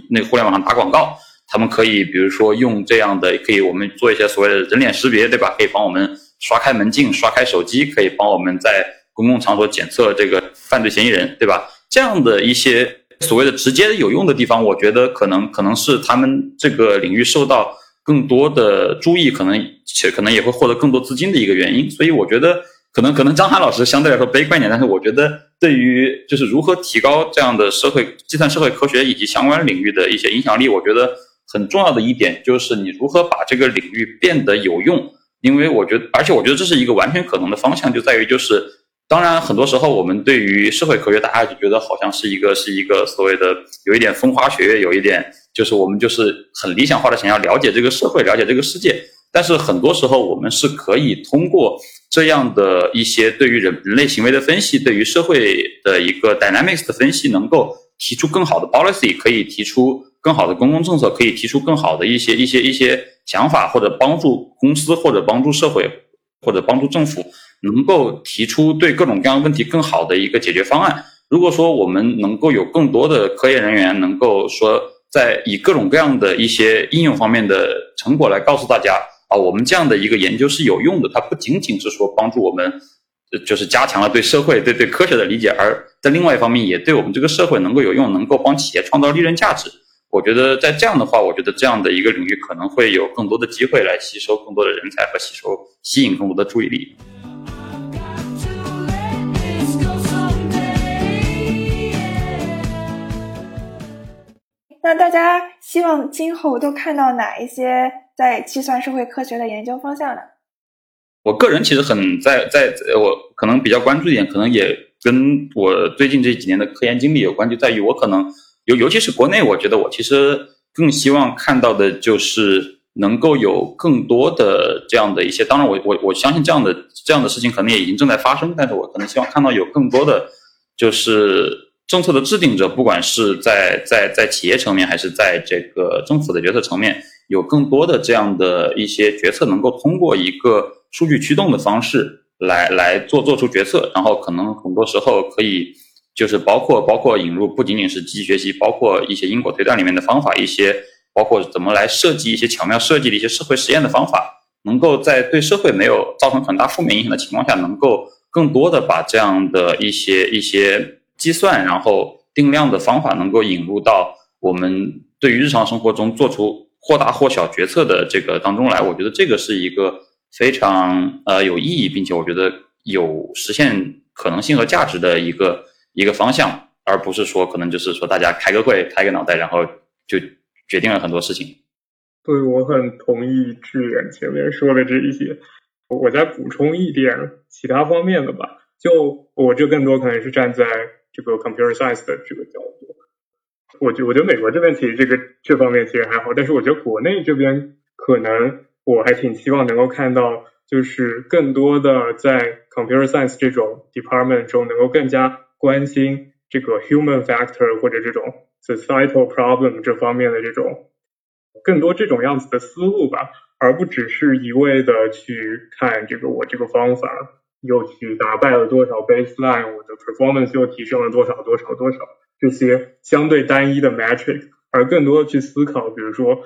那个互联网上打广告，他们可以比如说用这样的可以我们做一些所谓的人脸识别对吧？可以帮我们刷开门禁、刷开手机，可以帮我们在公共场所检测这个犯罪嫌疑人，对吧？这样的一些所谓的直接有用的地方，我觉得可能可能是他们这个领域受到更多的注意，可能且可能也会获得更多资金的一个原因。所以我觉得可能可能张涵老师相对来说悲观一点，但是我觉得对于就是如何提高这样的社会计算社会科学以及相关领域的一些影响力，我觉得很重要的一点就是你如何把这个领域变得有用。因为我觉得，而且我觉得这是一个完全可能的方向，就在于就是。当然，很多时候我们对于社会科学，大家就觉得好像是一个是一个所谓的有一点风花雪月，有一点就是我们就是很理想化的想要了解这个社会，了解这个世界。但是很多时候，我们是可以通过这样的一些对于人人类行为的分析，对于社会的一个 dynamics 的分析，能够提出更好的 policy，可以提出更好的公共政策，可以提出更好的一些一些一些想法，或者帮助公司，或者帮助社会，或者帮助政府。能够提出对各种各样问题更好的一个解决方案。如果说我们能够有更多的科研人员能够说在以各种各样的一些应用方面的成果来告诉大家啊，我们这样的一个研究是有用的，它不仅仅是说帮助我们，就是加强了对社会、对对科学的理解，而在另外一方面也对我们这个社会能够有用，能够帮企业创造利润价值。我觉得在这样的话，我觉得这样的一个领域可能会有更多的机会来吸收更多的人才和吸收吸引更多的注意力。那大家希望今后都看到哪一些在计算社会科学的研究方向呢？我个人其实很在在，我可能比较关注一点，可能也跟我最近这几年的科研经历有关，就在于我可能。尤尤其是国内，我觉得我其实更希望看到的就是能够有更多的这样的一些。当然，我我我相信这样的这样的事情可能也已经正在发生，但是我可能希望看到有更多的，就是政策的制定者，不管是在在在企业层面，还是在这个政府的决策层面，有更多的这样的一些决策能够通过一个数据驱动的方式来来做做出决策，然后可能很多时候可以。就是包括包括引入不仅仅是机器学习，包括一些因果推断里面的方法，一些包括怎么来设计一些巧妙设计的一些社会实验的方法，能够在对社会没有造成很大负面影响的情况下，能够更多的把这样的一些一些计算，然后定量的方法，能够引入到我们对于日常生活中做出或大或小决策的这个当中来。我觉得这个是一个非常呃有意义，并且我觉得有实现可能性和价值的一个。一个方向，而不是说可能就是说大家开个会、开个脑袋，然后就决定了很多事情。对，我很同意志远前面说的这一些。我再补充一点其他方面的吧。就我这更多可能是站在这个 computer science 的这个角度。我觉我觉得美国这边其实这个这方面其实还好，但是我觉得国内这边可能我还挺希望能够看到，就是更多的在 computer science 这种 department 中能够更加。关心这个 human factor 或者这种 societal problem 这方面的这种更多这种样子的思路吧，而不只是一味的去看这个我这个方法又去打败了多少 baseline，我的 performance 又提升了多少多少多少这些相对单一的 metric，而更多的去思考，比如说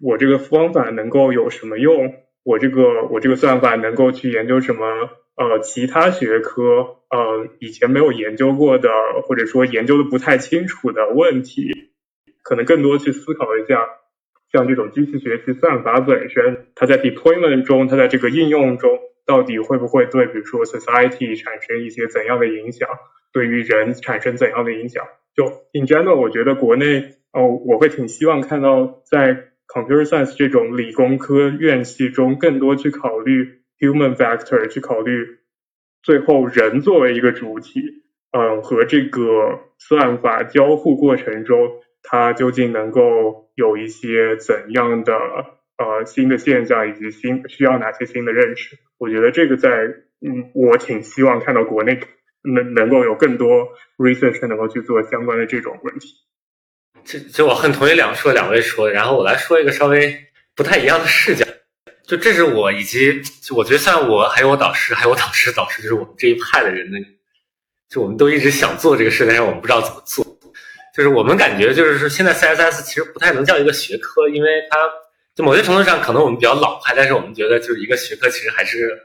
我这个方法能够有什么用，我这个我这个算法能够去研究什么。呃，其他学科呃以前没有研究过的，或者说研究的不太清楚的问题，可能更多去思考一下，像这种机器学习算法本身，它在 deployment 中，它在这个应用中，到底会不会对比如说 society 产生一些怎样的影响，对于人产生怎样的影响？就 in general，我觉得国内哦，我会挺希望看到在 computer science 这种理工科院系中，更多去考虑。human factor 去考虑，最后人作为一个主体，嗯，和这个算法交互过程中，它究竟能够有一些怎样的呃新的现象，以及新需要哪些新的认识？我觉得这个在嗯，我挺希望看到国内能能够有更多 research 能够去做相关的这种问题。就就我很同意两说两位说，然后我来说一个稍微不太一样的视角。就这是我以及就我觉得像我还有我导师还有我导师导师就是我们这一派的人呢，就我们都一直想做这个事，但是我们不知道怎么做。就是我们感觉就是说现在 CSS 其实不太能叫一个学科，因为它就某些程度上可能我们比较老派，但是我们觉得就是一个学科其实还是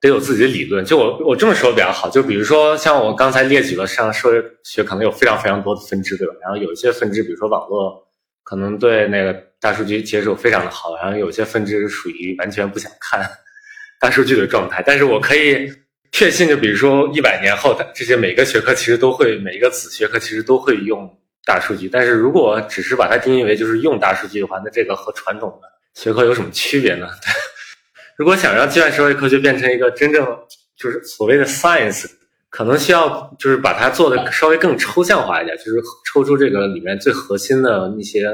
得有自己的理论。就我我这么说比较好，就比如说像我刚才列举了像社会学可能有非常非常多的分支，对吧？然后有一些分支，比如说网络。可能对那个大数据接受非常的好，然后有些分支属于完全不想看 大数据的状态。但是我可以确信，就比如说一百年后的，这些每个学科其实都会，每一个子学科其实都会用大数据。但是如果只是把它定义为就是用大数据的话，那这个和传统的学科有什么区别呢？如果想让计算社会科学变成一个真正就是所谓的 science。可能需要就是把它做的稍微更抽象化一点，就是抽出这个里面最核心的一些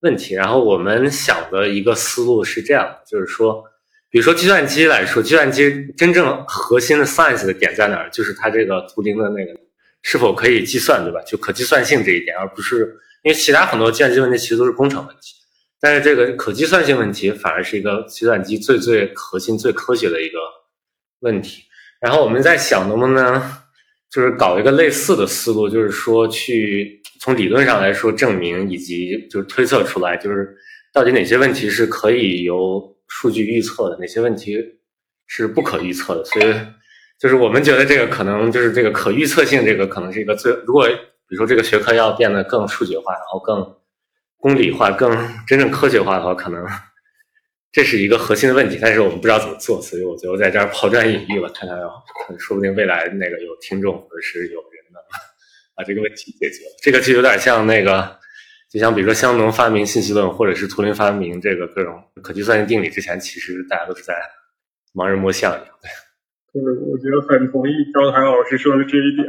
问题。然后我们想的一个思路是这样的，就是说，比如说计算机来说，计算机真正核心的 science 的点在哪儿？就是它这个图灵的那个是否可以计算，对吧？就可计算性这一点，而不是因为其他很多计算机问题其实都是工程问题，但是这个可计算性问题反而是一个计算机最最核心、最科学的一个问题。然后我们在想，能不能就是搞一个类似的思路，就是说去从理论上来说证明以及就是推测出来，就是到底哪些问题是可以由数据预测的，哪些问题是不可预测的。所以就是我们觉得这个可能就是这个可预测性，这个可能是一个最如果比如说这个学科要变得更数学化，然后更公理化、更真正科学化的话，可能。这是一个核心的问题，但是我们不知道怎么做，所以我最后在这儿抛砖引玉了，看看，说不定未来那个有听众或者是有人呢，把这个问题解决了。这个就有点像那个，就像比如说香农发明信息论，或者是图灵发明这个各种可计算性定理之前，其实大家都是在盲人摸象一样。对，就是我觉得很同意张涵老师说的这一点。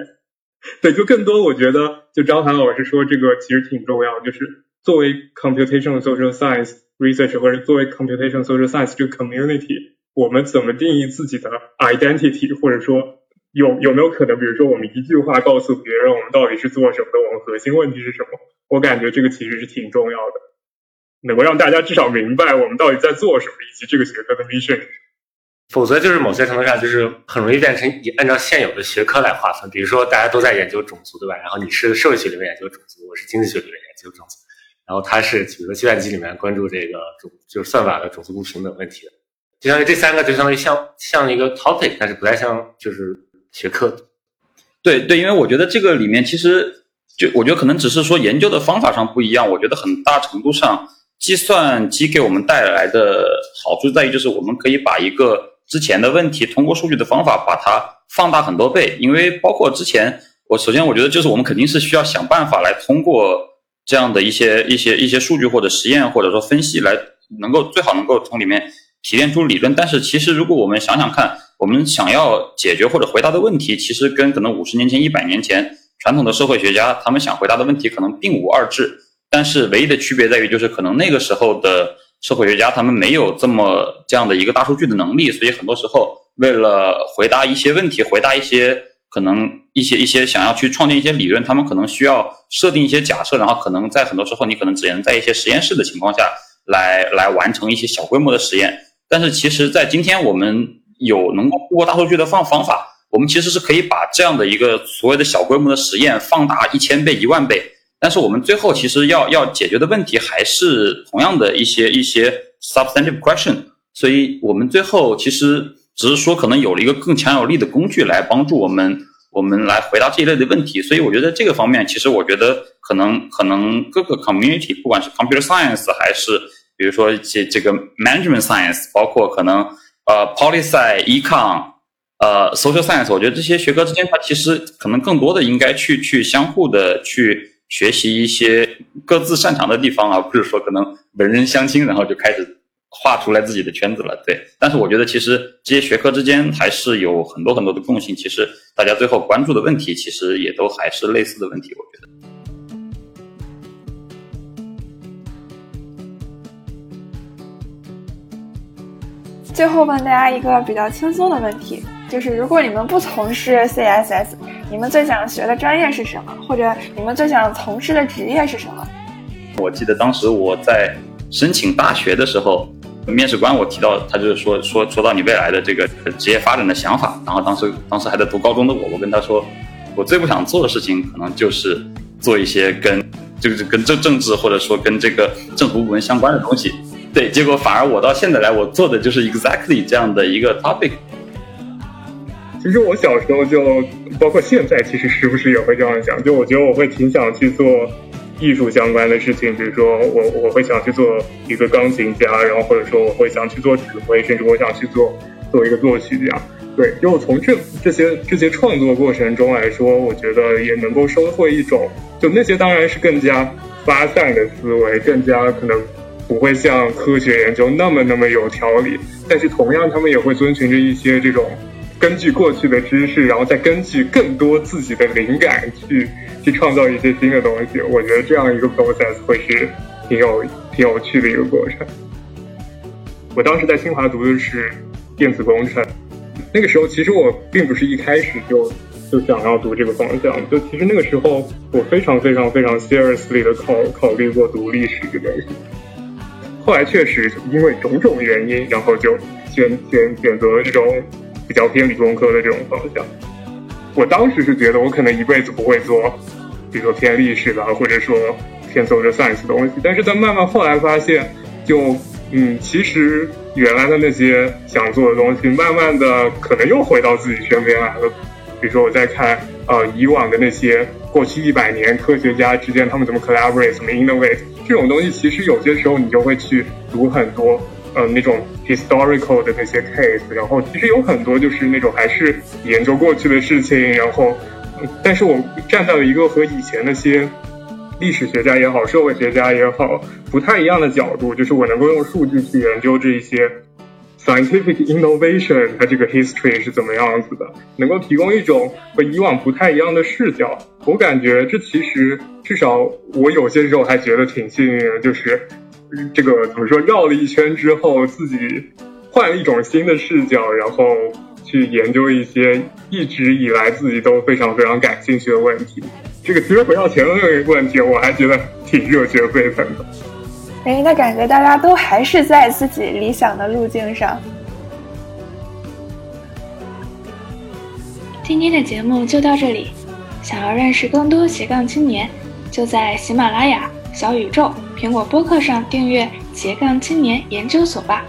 对，就更多我觉得，就张涵老师说这个其实挺重要，就是作为 computational social science。research 或者作为 computational social science 这个 community，我们怎么定义自己的 identity，或者说有有没有可能，比如说我们一句话告诉别人我们到底是做什么的，我们核心问题是什么？我感觉这个其实是挺重要的，能够让大家至少明白我们到底在做什么，以及这个学科的 mission。否则就是某些程度上就是很容易变成以按照现有的学科来划分，比如说大家都在研究种族，对吧？然后你是社会学里面研究种族，我是经济学里面研究种族。然后他是比如说计算机里面关注这个种就是算法的种族不平等问题的，就相当于这三个就相当于像像一个 topic，但是不太像就是学科。对对，因为我觉得这个里面其实就我觉得可能只是说研究的方法上不一样，我觉得很大程度上计算机给我们带来的好处在于就是我们可以把一个之前的问题通过数据的方法把它放大很多倍，因为包括之前我首先我觉得就是我们肯定是需要想办法来通过。这样的一些一些一些数据或者实验或者说分析来能够最好能够从里面提炼出理论，但是其实如果我们想想看，我们想要解决或者回答的问题，其实跟可能五十年前、一百年前传统的社会学家他们想回答的问题可能并无二致，但是唯一的区别在于就是可能那个时候的社会学家他们没有这么这样的一个大数据的能力，所以很多时候为了回答一些问题，回答一些。可能一些一些想要去创建一些理论，他们可能需要设定一些假设，然后可能在很多时候你可能只能在一些实验室的情况下来来完成一些小规模的实验。但是其实，在今天我们有能够通过大数据的方方法，我们其实是可以把这样的一个所谓的小规模的实验放大一千倍、一万倍。但是我们最后其实要要解决的问题还是同样的一些一些 substantive question。所以我们最后其实。只是说，可能有了一个更强有力的工具来帮助我们，我们来回答这一类的问题。所以，我觉得这个方面，其实我觉得可能可能各个 community，不管是 computer science 还是比如说这这个 management science，包括可能呃 policy、econ、呃 social science，我觉得这些学科之间，它其实可能更多的应该去去相互的去学习一些各自擅长的地方，而不是说可能文人相亲，然后就开始。画出来自己的圈子了，对。但是我觉得其实这些学科之间还是有很多很多的共性。其实大家最后关注的问题，其实也都还是类似的问题。我觉得。最后问大家一个比较轻松的问题，就是如果你们不从事 CSS，你们最想学的专业是什么？或者你们最想从事的职业是什么？我记得当时我在申请大学的时候。面试官我提到，他就是说说说到你未来的这个职业发展的想法，然后当时当时还在读高中的我，我跟他说，我最不想做的事情可能就是做一些跟就是跟政政治或者说跟这个政府部门相关的东西。对，结果反而我到现在来，我做的就是 exactly 这样的一个 topic。其实我小时候就包括现在，其实时不时也会这样想，就我觉得我会挺想去做。艺术相关的事情，比如说我我会想去做一个钢琴家，然后或者说我会想去做指挥，甚至我想去做做一个作曲家。对，就从这这些这些创作过程中来说，我觉得也能够收获一种，就那些当然是更加发散的思维，更加可能不会像科学研究那么那么有条理，但是同样他们也会遵循着一些这种。根据过去的知识，然后再根据更多自己的灵感去去创造一些新的东西。我觉得这样一个 process 会是挺有挺有趣的一个过程。我当时在清华读的是电子工程，那个时候其实我并不是一开始就就想要读这个方向，就其实那个时候我非常非常非常 seriously 的考考虑过读历史这个东西。后来确实因为种种原因，然后就选选选择了这种。比较偏理工科的这种方向，我当时是觉得我可能一辈子不会做比如说偏历史的，或者说偏 social science 的东西。但是在慢慢后来发现，就嗯，其实原来的那些想做的东西，慢慢的可能又回到自己身边来了。比如说我在看呃以往的那些过去一百年科学家之间他们怎么 collaborate，怎么 innovate 这种东西，其实有些时候你就会去读很多呃那种 historical 的那些 case，然后其实有很多就是那种还是研究过去的事情，然后但是我站在了一个和以前那些历史学家也好，社会学家也好，不太一样的角度，就是我能够用数据去研究这一些 scientific innovation，它这个 history 是怎么样子的，能够提供一种和以往不太一样的视角。我感觉这其实至少我有些时候还觉得挺幸运的，就是这个怎么说，绕了一圈之后，自己换了一种新的视角，然后去研究一些一直以来自己都非常非常感兴趣的问题。这个其实回到前面那个问题，我还觉得挺热血沸腾的。哎，那感觉大家都还是在自己理想的路径上。今天的节目就到这里。想要认识更多斜杠青年，就在喜马拉雅、小宇宙、苹果播客上订阅斜杠青年研究所吧。